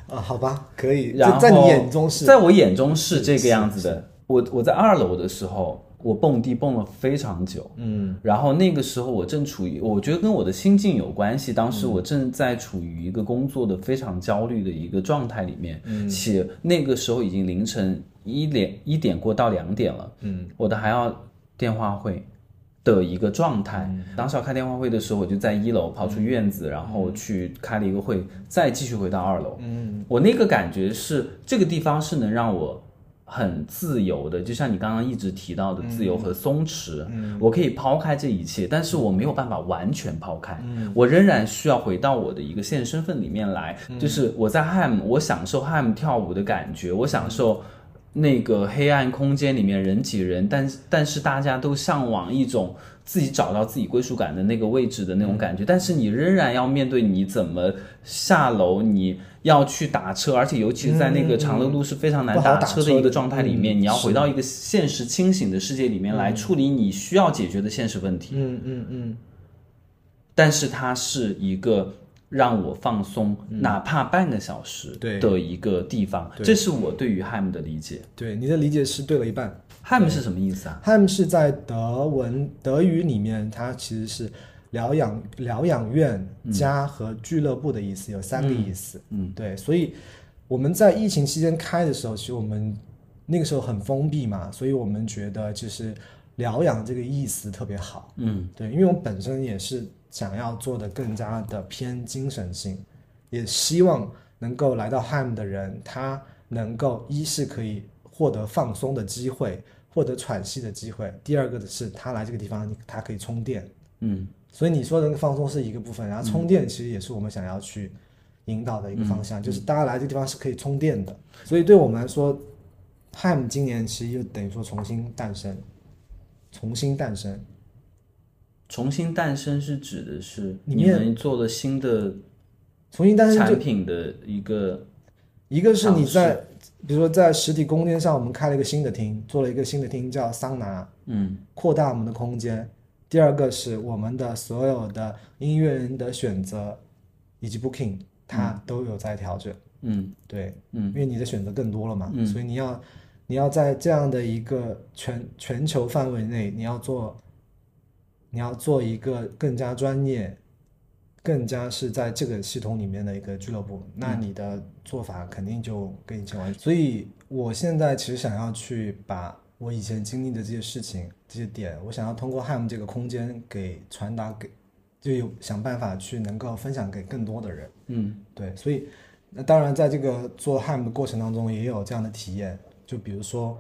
S2: 啊，好吧，可以，
S1: 然后
S2: 在在你眼中是，
S1: 在我眼中是这个样子的。我我在二楼的时候，我蹦迪蹦了非常久，
S2: 嗯
S1: 然后那个时候我正处于，我觉得跟我的心境有关系。当时我正在处于一个工作的非常焦虑的一个状态里面，
S2: 嗯
S1: 且那个时候已经凌晨一点一点过到两点了，
S2: 嗯
S1: 我的还要电话会的一个状态。
S2: 嗯
S1: 当时要开电话会的时候，我就在一楼跑出院子，然后去开了一个会，再继续回到二楼。
S2: 嗯
S1: 我那个感觉是，这个地方是能让我很自由的，就像你刚刚一直提到的自由和松弛，我可以抛开这一切，但是我没有办法完全抛开，我仍然需要回到我的一个现实身份里面来，就是我在 Ham，我享受 Ham 跳舞的感觉，我享受。那个黑暗空间里面人挤人，但但是大家都向往一种自己找到自己归属感的那个位置的那种感觉，但是你仍然要面对你怎么下楼，你要去打车，而且尤其是在那个长乐路是非常难
S2: 打
S1: 车的一个状态里面，你要回到一个现实清醒的世界里面来处理你需要解决的现实问题。
S2: 嗯嗯嗯。
S1: 但是它是一个让我放松，哪怕半个小时的一个地方，这是我对于 Ham 的理解。
S2: 对，你的理解是对了一半。
S1: Ham 是什么意思啊
S2: ？Ham 是在德文德语里面，它其实是疗养疗养院、家和俱乐部的意思，有三个意思。
S1: 嗯，
S2: 对，所以我们在疫情期间开的时候，其实我们那个时候很封闭嘛，所以我们觉得就是疗养这个意思特别好。
S1: 嗯
S2: 对，因为我本身也是想要做的更加的偏精神性，也希望能够来到 Ham 的人，他能够一是可以获得放松的机会，获得喘息的机会；第二个的是他来这个地方，他可以充电。
S1: 嗯
S2: 所以你说的那个放松是一个部分，然后充电其实也是我们想要去引导的一个方向，就是大家来这个地方是可以充电的。所以对我们来说，Ham 今年其实就等于说重新诞生，重新诞生。
S1: 重新诞生是指的是你们做了新的
S2: 重新诞生
S1: 产品的一个
S2: 一个是你在，比如说在实体空间上，我们开了一个新的厅，做了一个新的厅叫桑拿，
S1: 嗯。
S2: 扩大我们的空间。第二个是我们的所有的音乐人的选择以及 booking，它都有在调整。
S1: 嗯。
S2: 对，
S1: 嗯。
S2: 因为你的选择更多了嘛，
S1: 嗯。
S2: 所以你要你要在这样的一个全全球范围内，你要做你要做一个更加专业、更加是在这个系统里面的一个俱乐部，那你的做法肯定就跟以前完全。所以我现在其实想要去把我以前经历的这些事情、这些点，我想要通过 Ham 这个空间给传达给，就有想办法去能够分享给更多的人。
S1: 嗯
S2: 对，所以那当然在这个做 ham 的过程当中也有这样的体验，就比如说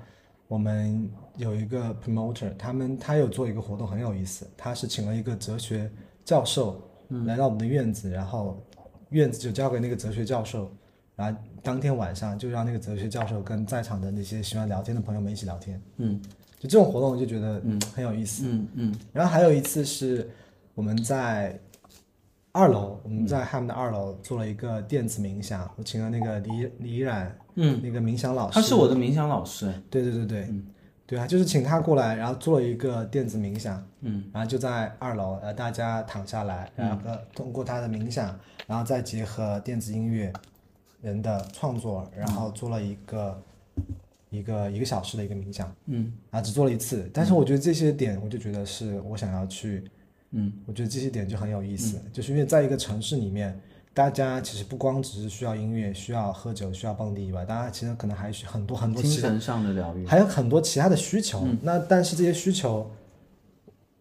S2: 我们有一个 promoter，他们他有做一个活动很有意思，他是请了一个哲学教授来到我们的院子，然后院子就交给那个哲学教授，然后当天晚上就让那个哲学教授跟在场的那些喜欢聊天的朋友们一起聊天，
S1: 嗯。
S2: 就这种活动我就觉得嗯。很有意思。
S1: 嗯嗯。
S2: 然后还有一次是我们在二楼，我们在 Ham 的二楼做了一个电子冥想，我请了那个李李冉
S1: 嗯，
S2: 那个冥想老师，
S1: 他是我的冥想老师。
S2: 对对对对，对啊，就是请他过来，然后做了一个电子冥想，
S1: 嗯，
S2: 然后就在二楼，呃，大家躺下来，然后呃通过他的冥想，然后再结合电子音乐人的创作，然后做了一个一个一个小时的一个冥想，
S1: 嗯。
S2: 啊，只做了一次，但是我觉得这些点，我就觉得是我想要去，
S1: 嗯，
S2: 我觉得这些点就很有意思，就是因为在一个城市里面，大家其实不光只是需要音乐、需要喝酒、需要蹦迪以外，大家其实可能还需很多很多，
S1: 精神上的疗愈。
S2: 还有很多其他的需求。那但是这些需求，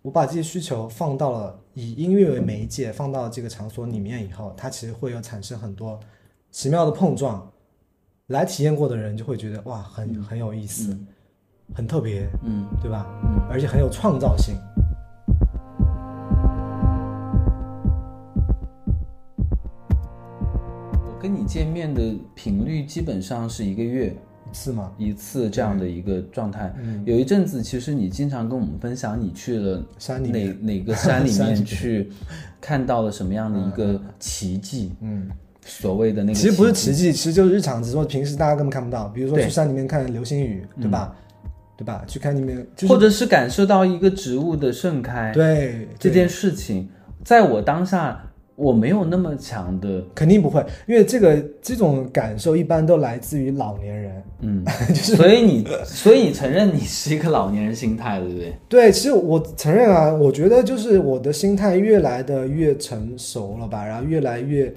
S2: 我把这些需求放到了以音乐为媒介，放到这个场所里面以后，它其实会有产生很多奇妙的碰撞，来体验过的人就会觉得哇，很很有意思，很特别，
S1: 嗯
S2: 对吧？
S1: 嗯
S2: 而且很有创造性。
S1: 跟你见面的频率基本上是一个月
S2: 一次嘛，
S1: 一次这样的一个状态。
S2: 嗯
S1: 有一阵子，其实你经常跟我们分享你去了哪
S2: 山里哪，
S1: 哪个山里
S2: 面
S1: 面去看到了什么样的一个奇迹，
S2: 嗯，
S1: 所谓的那个
S2: 其实不是
S1: 奇
S2: 奇迹，其实就是日常，只是说平时大家根本看不到。比如说去山里面看流星雨，对吧？对吧？去看里面，就是
S1: 或者是感受到一个植物的盛开，
S2: 对对
S1: 这件事情，在我当下我没有那么强的，
S2: 肯定不会，因为这个这种感受一般都来自于老年人。
S1: 嗯，所以你所以你承认你是一个老年人心态，对不对？
S2: 对，其实我承认啊，我觉得就是我的心态越来的越成熟了吧，然后越来越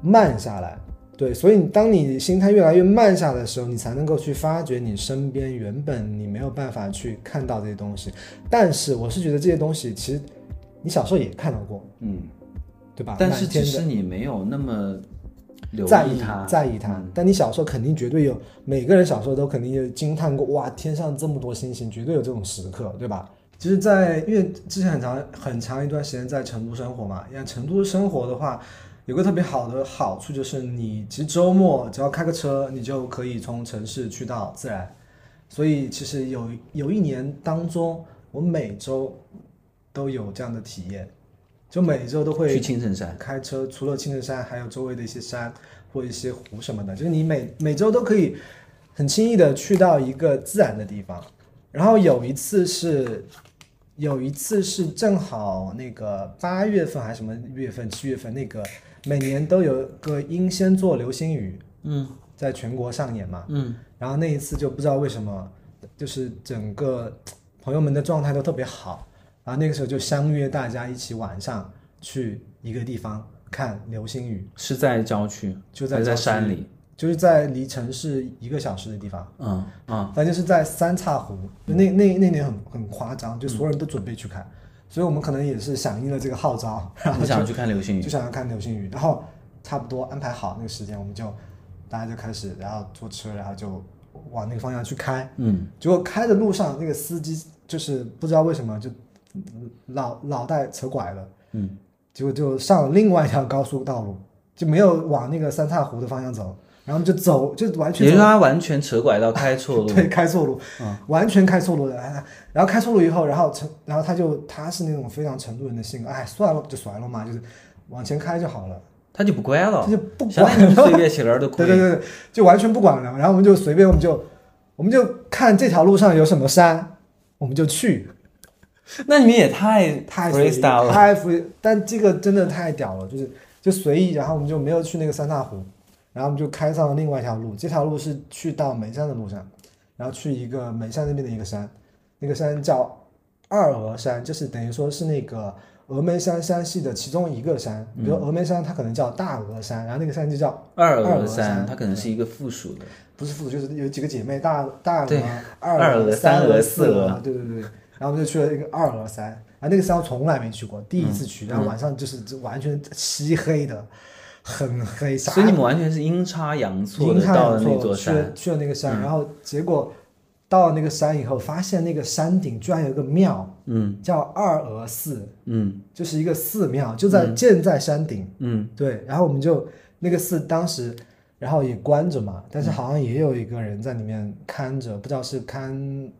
S2: 慢下来。对，所以当你心态越来越慢下来的时候，你才能够去发掘你身边原本你没有办法去看到这些东西。但是我是觉得这些东西其实你小时候也看到过，
S1: 嗯，
S2: 对吧？
S1: 但是
S2: 满天的
S1: 只是你没有那么留
S2: 在意
S1: 它，
S2: 在意它。但你小时候肯定绝对有，每个人小时候都肯定有惊叹过，哇，天上这么多星星，绝对有这种时刻，对吧？其实在因为之前很长很长一段时间在成都生活嘛，因为成都生活的话，有个特别好的好处就是你其实周末只要开个车，你就可以从城市去到自然。所以其实有有一年当中，我每周都有这样的体验，就每周都会
S1: 去青城山，
S2: 开车，除了青城山，还有周围的一些山或一些湖什么的，就是你每每周都可以很轻易的去到一个自然的地方。然后有一次是，有一次是正好那个八月份还是什么月份，七月份那个每年都有个英仙座流星雨，
S1: 嗯
S2: 在全国上演嘛。
S1: 嗯
S2: 然后那一次就不知道为什么，就是整个朋友们的状态都特别好，然后那个时候就相约大家一起晚上去一个地方看流星雨，
S1: 是在郊区，
S2: 就在
S1: 山里，
S2: 就是在离城市一个小时的地方，
S1: 嗯嗯。
S2: 反正就是在三岔湖。那那那年很很夸张，就所有人都准备去看，所以我们可能也是响应了这个号召，然后
S1: 想去看流星雨？
S2: 就，想要看流星雨，然后差不多安排好那个时间，我们就大家就开始，然后坐车，然后就往那个方向去开。
S1: 嗯。
S2: 结果开的路上，那个司机就是不知道为什么就嗯脑脑袋扯拐了，
S1: 嗯，
S2: 结果就上了另外一条高速道路，就没有往那个三岔湖的方向走，然后就走就完全
S1: 就是他完全扯拐到开错路，
S2: 对开错路，完全开错路。的。哎然后开错路以后，然后成然后他就他是那种非常成都人的性格，哎，算了就算了嘛，就是往前开就好了，
S1: 他就不管了。
S2: 他，就不管
S1: 当于你随便起来都可以。
S2: 对对对，对就完全不管了。然后我们就随便，我们就我们就看这条路上有什么山，我们就去。
S1: 那你们也太
S2: 太
S1: freestyle 了。
S2: 太 free，但这个真的太屌了，就是就随意，然后我们就没有去那个三大湖，然后我们就开上了另外一条路，这条路是去到眉山的路上，然后去一个眉山那边的一个山，那个山叫二峨山，就是等于说是那个峨眉山山系的其中一个山，比如峨眉山它可能叫大峨山，然后那个山就叫
S1: 二
S2: 二
S1: 峨
S2: 峨山
S1: 它可能是一个附属的。
S2: 不是附属，就是有几个姐妹，大大
S1: 对
S2: 峨、二
S1: 二峨
S2: 三
S1: 三峨
S2: 四
S1: 四峨
S2: 对对对。然后我们就去了一个二峨山，啊，那个山我从来没去过，第一次去，
S1: 嗯
S2: 然后晚上就是完全漆黑的，很黑，啥
S1: 所以你们完全是阴差阳错的
S2: 阴差
S1: 到了那
S2: 阳错去去了那个山，然后结果到了那个山以后，发现那个山顶居然有个庙，
S1: 嗯。
S2: 叫二峨寺，
S1: 嗯。
S2: 就是一个寺庙，就在建在山顶。
S1: 嗯。
S2: 对，然后我们就那个寺当时，然后也关着嘛，
S1: 嗯
S2: 但是好像也有一个人在里面看着，不知道是看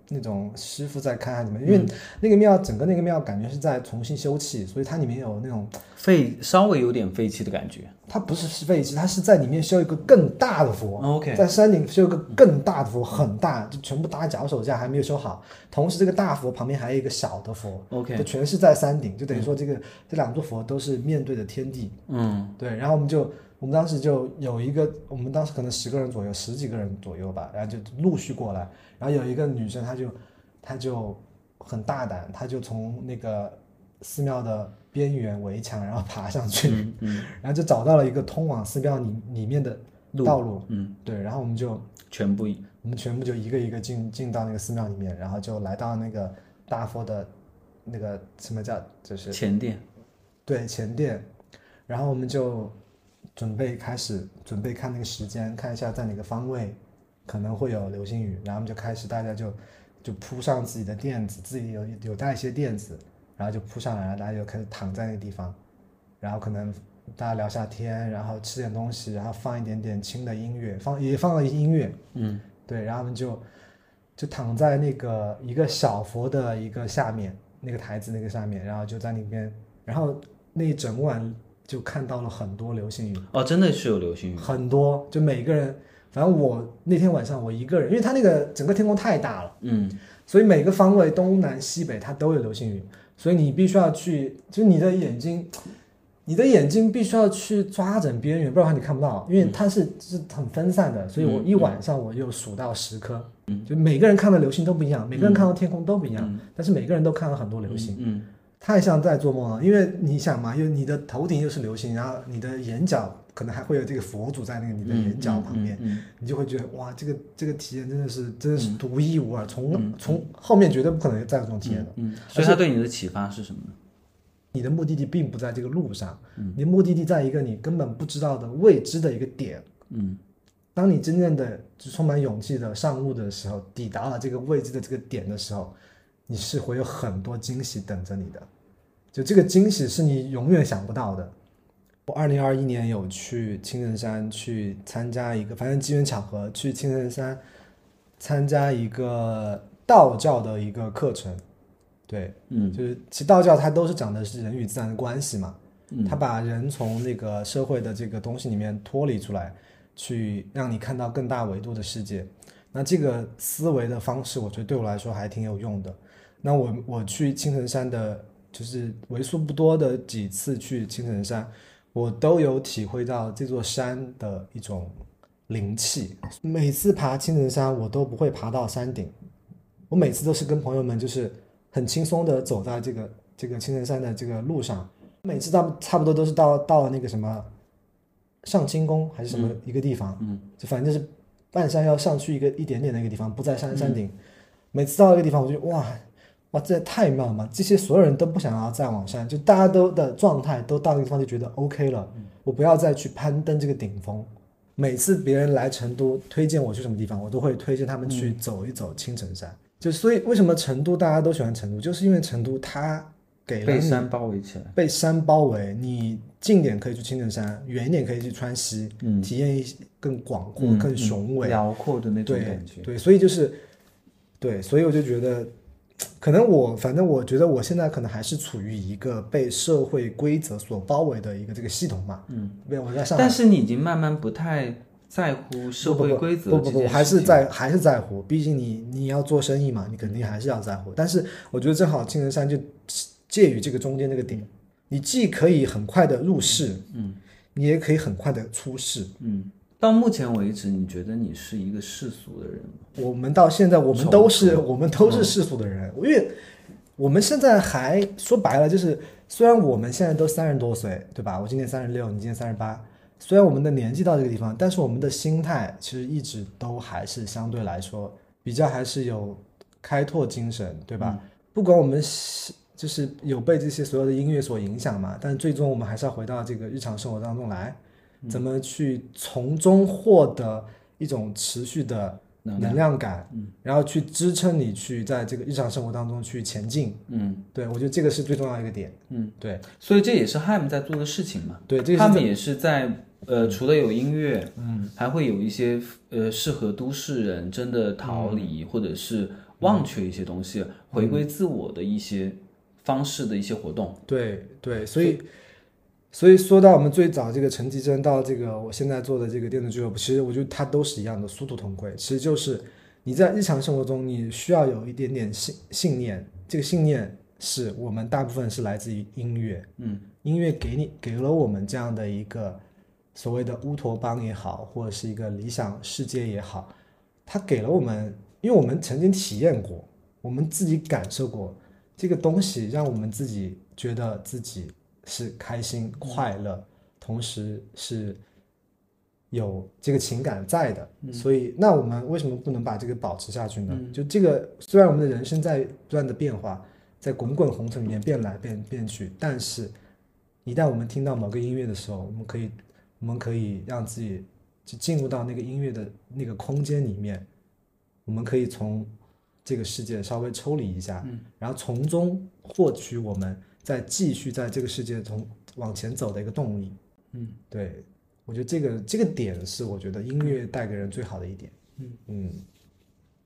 S2: 那种师傅在看还是怎么，因为
S1: 嗯
S2: 那个庙整个那个庙感觉是在重新修葺，所以它里面有那种，
S1: 废稍微有点废弃的感觉。
S2: 它不是废弃，它是在里面修一个更大的佛。
S1: OK，
S2: 在山顶修一个更大的佛，很大，就全部搭脚手架，还没有修好。同时，这个大佛旁边还有一个小的佛
S1: ，OK
S2: 就全是在山顶，就等于说这个、这两座佛都是面对着天地。
S1: 嗯
S2: 对，然后我们就我们当时就有一个，我们当时可能十个人左右，十几个人左右吧，然后就陆续过来，然后有一个女生，她就她就很大胆，她就从那个寺庙的边缘围墙，然后爬上去，
S1: 嗯嗯，
S2: 然后就找到了一个通往寺庙里里面的道路，
S1: 嗯，
S2: 对，然后我们就
S1: 全部
S2: 我们全部就一个一个进进到那个寺庙里面，然后就来到那个大佛的那个什么叫就是
S1: 前殿。
S2: 对前殿，然后我们就准备开始准备看那个时间，看一下在哪个方位可能会有流星雨，然后我们就开始大家就就铺上自己的垫子，自己有有带一些垫子，然后就铺上来，然后大家就开始躺在那个地方，然后可能大家聊下天，然后吃点东西，然后放一点点轻的音乐，放也放了音乐，
S1: 嗯，
S2: 对，然后我们就就躺在那个一个小佛的一个下面，那个台子那个下面，然后就在那边，然后那一整晚就看到了很多流星雨，
S1: 哦，真的是有流星雨，
S2: 很多，就每个人，反正我那天晚上我一个人，因为它那个整个天空太大了，
S1: 嗯。
S2: 所以每个方位东南西北它都有流星雨，所以你必须要去，就是你的眼睛。你的眼睛必须要去抓准边缘，不然的话你看不到，因为它是是很分散的，所以我一晚上我就数到十颗，
S1: 嗯。
S2: 就每个人看到流星都不一样，每个人看到天空都不一样，
S1: 嗯。
S2: 但是每个人都看到很多流星，
S1: 嗯
S2: 太像在做梦了。因为你想嘛，因为你的头顶又是流星，然后你的眼角可能还会有这个佛祖在那个你的眼角旁边，
S1: 嗯
S2: 你就会觉得哇，这个这个体验真的是真的是独一无二，从、
S1: 嗯
S2: 从后面绝对不可能再有这种体验了。
S1: 嗯，所以他对你的启发是什么呢？
S2: 你的目的地并不在这个路上，
S1: 嗯
S2: 你的目的地在一个你根本不知道的未知的一个点。
S1: 嗯
S2: 当你真正的就充满勇气的上路的时候，抵达了这个未知的这个点的时候，你是会有很多惊喜等着你的。就这个惊喜是你永远想不到的。我二零二一年有去青城山去参加一个，反正机缘巧合去青城山参加一个道教的一个课程，对，
S1: 嗯
S2: 就是其实道教它都是讲的是人与自然的关系嘛，
S1: 嗯
S2: 它把人从那个社会的这个东西里面脱离出来，去让你看到更大维度的世界。那这个思维的方式，我觉得对我来说还挺有用的。那我我去青城山的，就是为数不多的几次去青城山，我都有体会到这座山的一种灵气。每次爬青城山，我都不会爬到山顶，我每次都是跟朋友们就是很轻松的走在这个这个青城山的这个路上，每次到差不多都是到到了那个什么上清宫还是什么一个地方，
S1: 嗯，
S2: 就反正就是半山要上去一个一点点的一个地方，不在山山顶。每次到一个地方，我就哇哇，这也太妙了嘛！这些所有人都不想要再往上，就大家都的状态都到那个地方就觉得 OK 了，我不要再去攀登这个顶峰。每次别人来成都推荐我去什么地方，我都会推荐他们去走一走青城山。就所以为什么成都大家都喜欢成都，就是因为成都它给了你
S1: 被山包围起来，
S2: 被山包围，你近点可以去青城山，远一点可以去川西，
S1: 嗯
S2: 体验一些更广阔、
S1: 嗯
S2: 更雄伟。
S1: 辽阔的那种感觉。
S2: 对，所以就是对，所以我就觉得，可能我反正我觉得我现在可能还是处于一个被社会规则所包围的一个这个系统嘛。
S1: 嗯，
S2: 对，我在上海
S1: 但是你已经慢慢不太在乎社会规则
S2: 不不不还是在还是在乎，毕竟你你要做生意嘛，你肯定还是要在乎。但是我觉得正好青城山就介于这个中间这个点，你既可以很快的入市，
S1: 嗯，
S2: 你也可以很快的出市。
S1: 嗯。到目前为止，你觉得你是一个世俗的人吗？
S2: 我们到现在，我们都是我们都是世俗的人，因为我们现在还说白了，就是虽然我们现在都三十多岁，对吧？我今年三十六，你今年三十八，虽然我们的年纪到这个地方，但是我们的心态其实一直都还是相对来说比较还是有开拓精神，对吧？不管我们是就是有被这些所有的音乐所影响嘛，但最终我们还是要回到这个日常生活当中来，怎么去从中获得一种持续的
S1: 能
S2: 能量感，然后去支撑你去在这个日常生活当中去前进。
S1: 嗯
S2: 对我觉得这个是最重要的一个点。
S1: 嗯，
S2: 对
S1: 所以这也是 Ham 在做的事情嘛。
S2: 对，这个是
S1: 他们也是在呃，除了有音乐，嗯，还会有一些呃适合都市人真的逃离、或者是忘却一些东西、回归自我的一些方式的一些活动。
S2: 对对，所以所以说到我们最早这个陈绮贞到这个我现在做的这个电子俱乐部，其实我觉得它都是一样的，殊途同归。其实就是你在日常生活中，你需要有一点点信信念，这个信念是我们大部分是来自于音乐，
S1: 嗯，
S2: 音乐给你给了我们这样的一个所谓的乌托邦也好，或者是一个理想世界也好，它给了我们，因为我们曾经体验过，我们自己感受过这个东西，让我们自己觉得自己是开心、快乐，同时是有这个情感在的。所以，那我们为什么不能把这个保持下去呢？就这个，虽然我们的人生在不断的变化，在滚滚红尘里面变来变变去，但是，一旦我们听到某个音乐的时候，我们可以我们可以让自己就进入到那个音乐的那个空间里面，我们可以从这个世界稍微抽离一下，然后从中获取我们再继续在这个世界中往前走的一个动力。
S1: 嗯，
S2: 对，我觉得这个这个点是我觉得音乐带给人最好的一点。
S1: 嗯
S2: 嗯，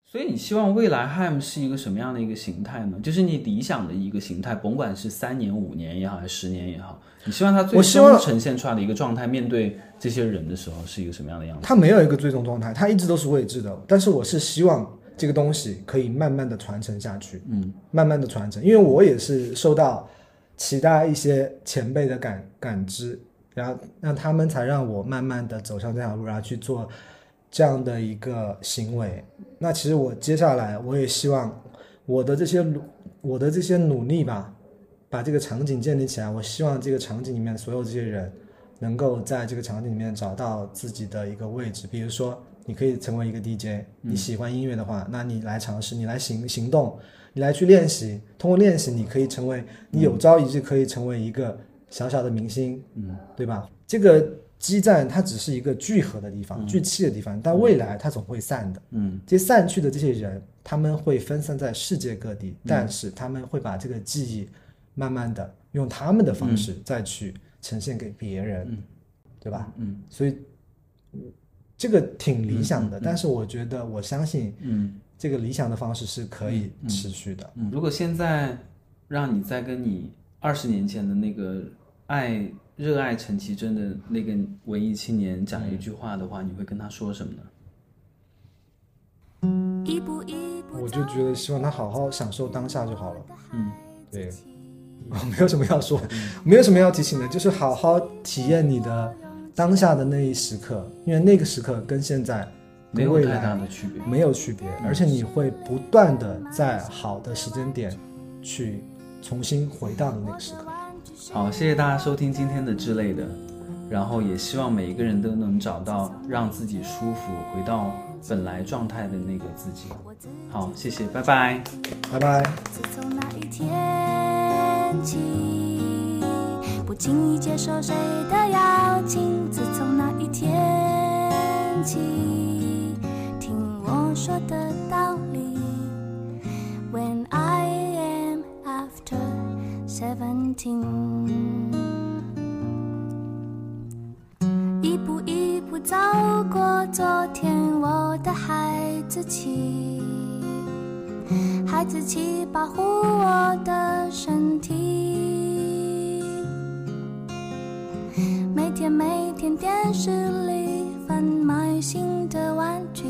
S1: 所以你希望未来 Ham 是一个什么样的一个形态呢？就是你理想的一个形态，甭管是三年、五年也好，还是十年也好，你希望它最终呈现出来的一个状态，面对这些人的时候是一个什么样的样子？
S2: 它没有一个最终状态，它一直都是未知的。但是我是希望这个东西可以慢慢的传承下去，
S1: 嗯，
S2: 慢慢的传承，因为我也是受到其他一些前辈的感感知，然后让他们才让我慢慢的走上这条路，然后去做这样的一个行为。那其实我接下来我也希望我的这些努我的这些努力吧，把这个场景建立起来。我希望这个场景里面所有这些人能够在这个场景里面找到自己的一个位置。比如说，你可以成为一个 DJ，你喜欢音乐的话，那你来尝试，你来行行动，你来去练习。通过练习，你可以成为，你有朝一日可以成为一个小小的明星，
S1: 嗯，
S2: 对吧？这个基站它只是一个聚合的地方，聚气的地方，但未来它总会散的。
S1: 嗯
S2: 这些散去的这些人，他们会分散在世界各地，但是他们会把这个记忆慢慢的用他们的方式再去呈现给别人，对吧？
S1: 嗯
S2: 所以这个挺理想的，但是我觉得我相信
S1: 嗯
S2: 这个理想的方式是可以持续的。
S1: 嗯。如果现在让你再跟你二十年前的那个爱热爱陈绮贞的那个文艺青年讲一句话的话，你会跟他说什么呢？
S3: 一步一步
S2: 我就觉得希望他好好享受当下就好了。
S1: 嗯，
S2: 对，我没有什么要说，没有什么要提醒的，就是好好体验你的当下的那一时刻，因为那个时刻跟现在
S1: 没有太大的区别。
S2: 没有区别，而且你会不断的在好的时间点去重新回到你那个时刻。
S1: 好，谢谢大家收听今天的之类的，然后也希望每一个人都能找到让自己舒服、回到本来状态的那个自己。好，谢谢，拜拜。
S2: 拜拜。
S3: 自从那一天起，不轻易接受谁的邀请。自从那一天起，听我说的道理。When I am after seventeen，一步一步走过昨天，我的孩子气。孩子气保护我的身体。天每天电视里贩卖新的玩具，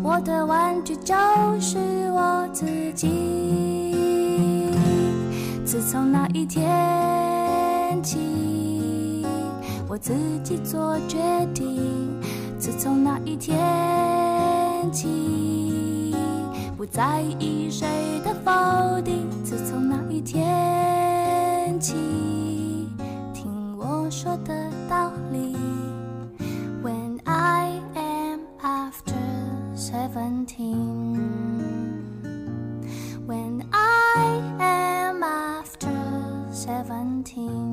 S3: 我的玩具就是我自己。自从那一天起，我自己做决定。自从那一天起，不在意谁的否定。自从那一天起，说的道理。When I am after seventeen. When I am after seventeen.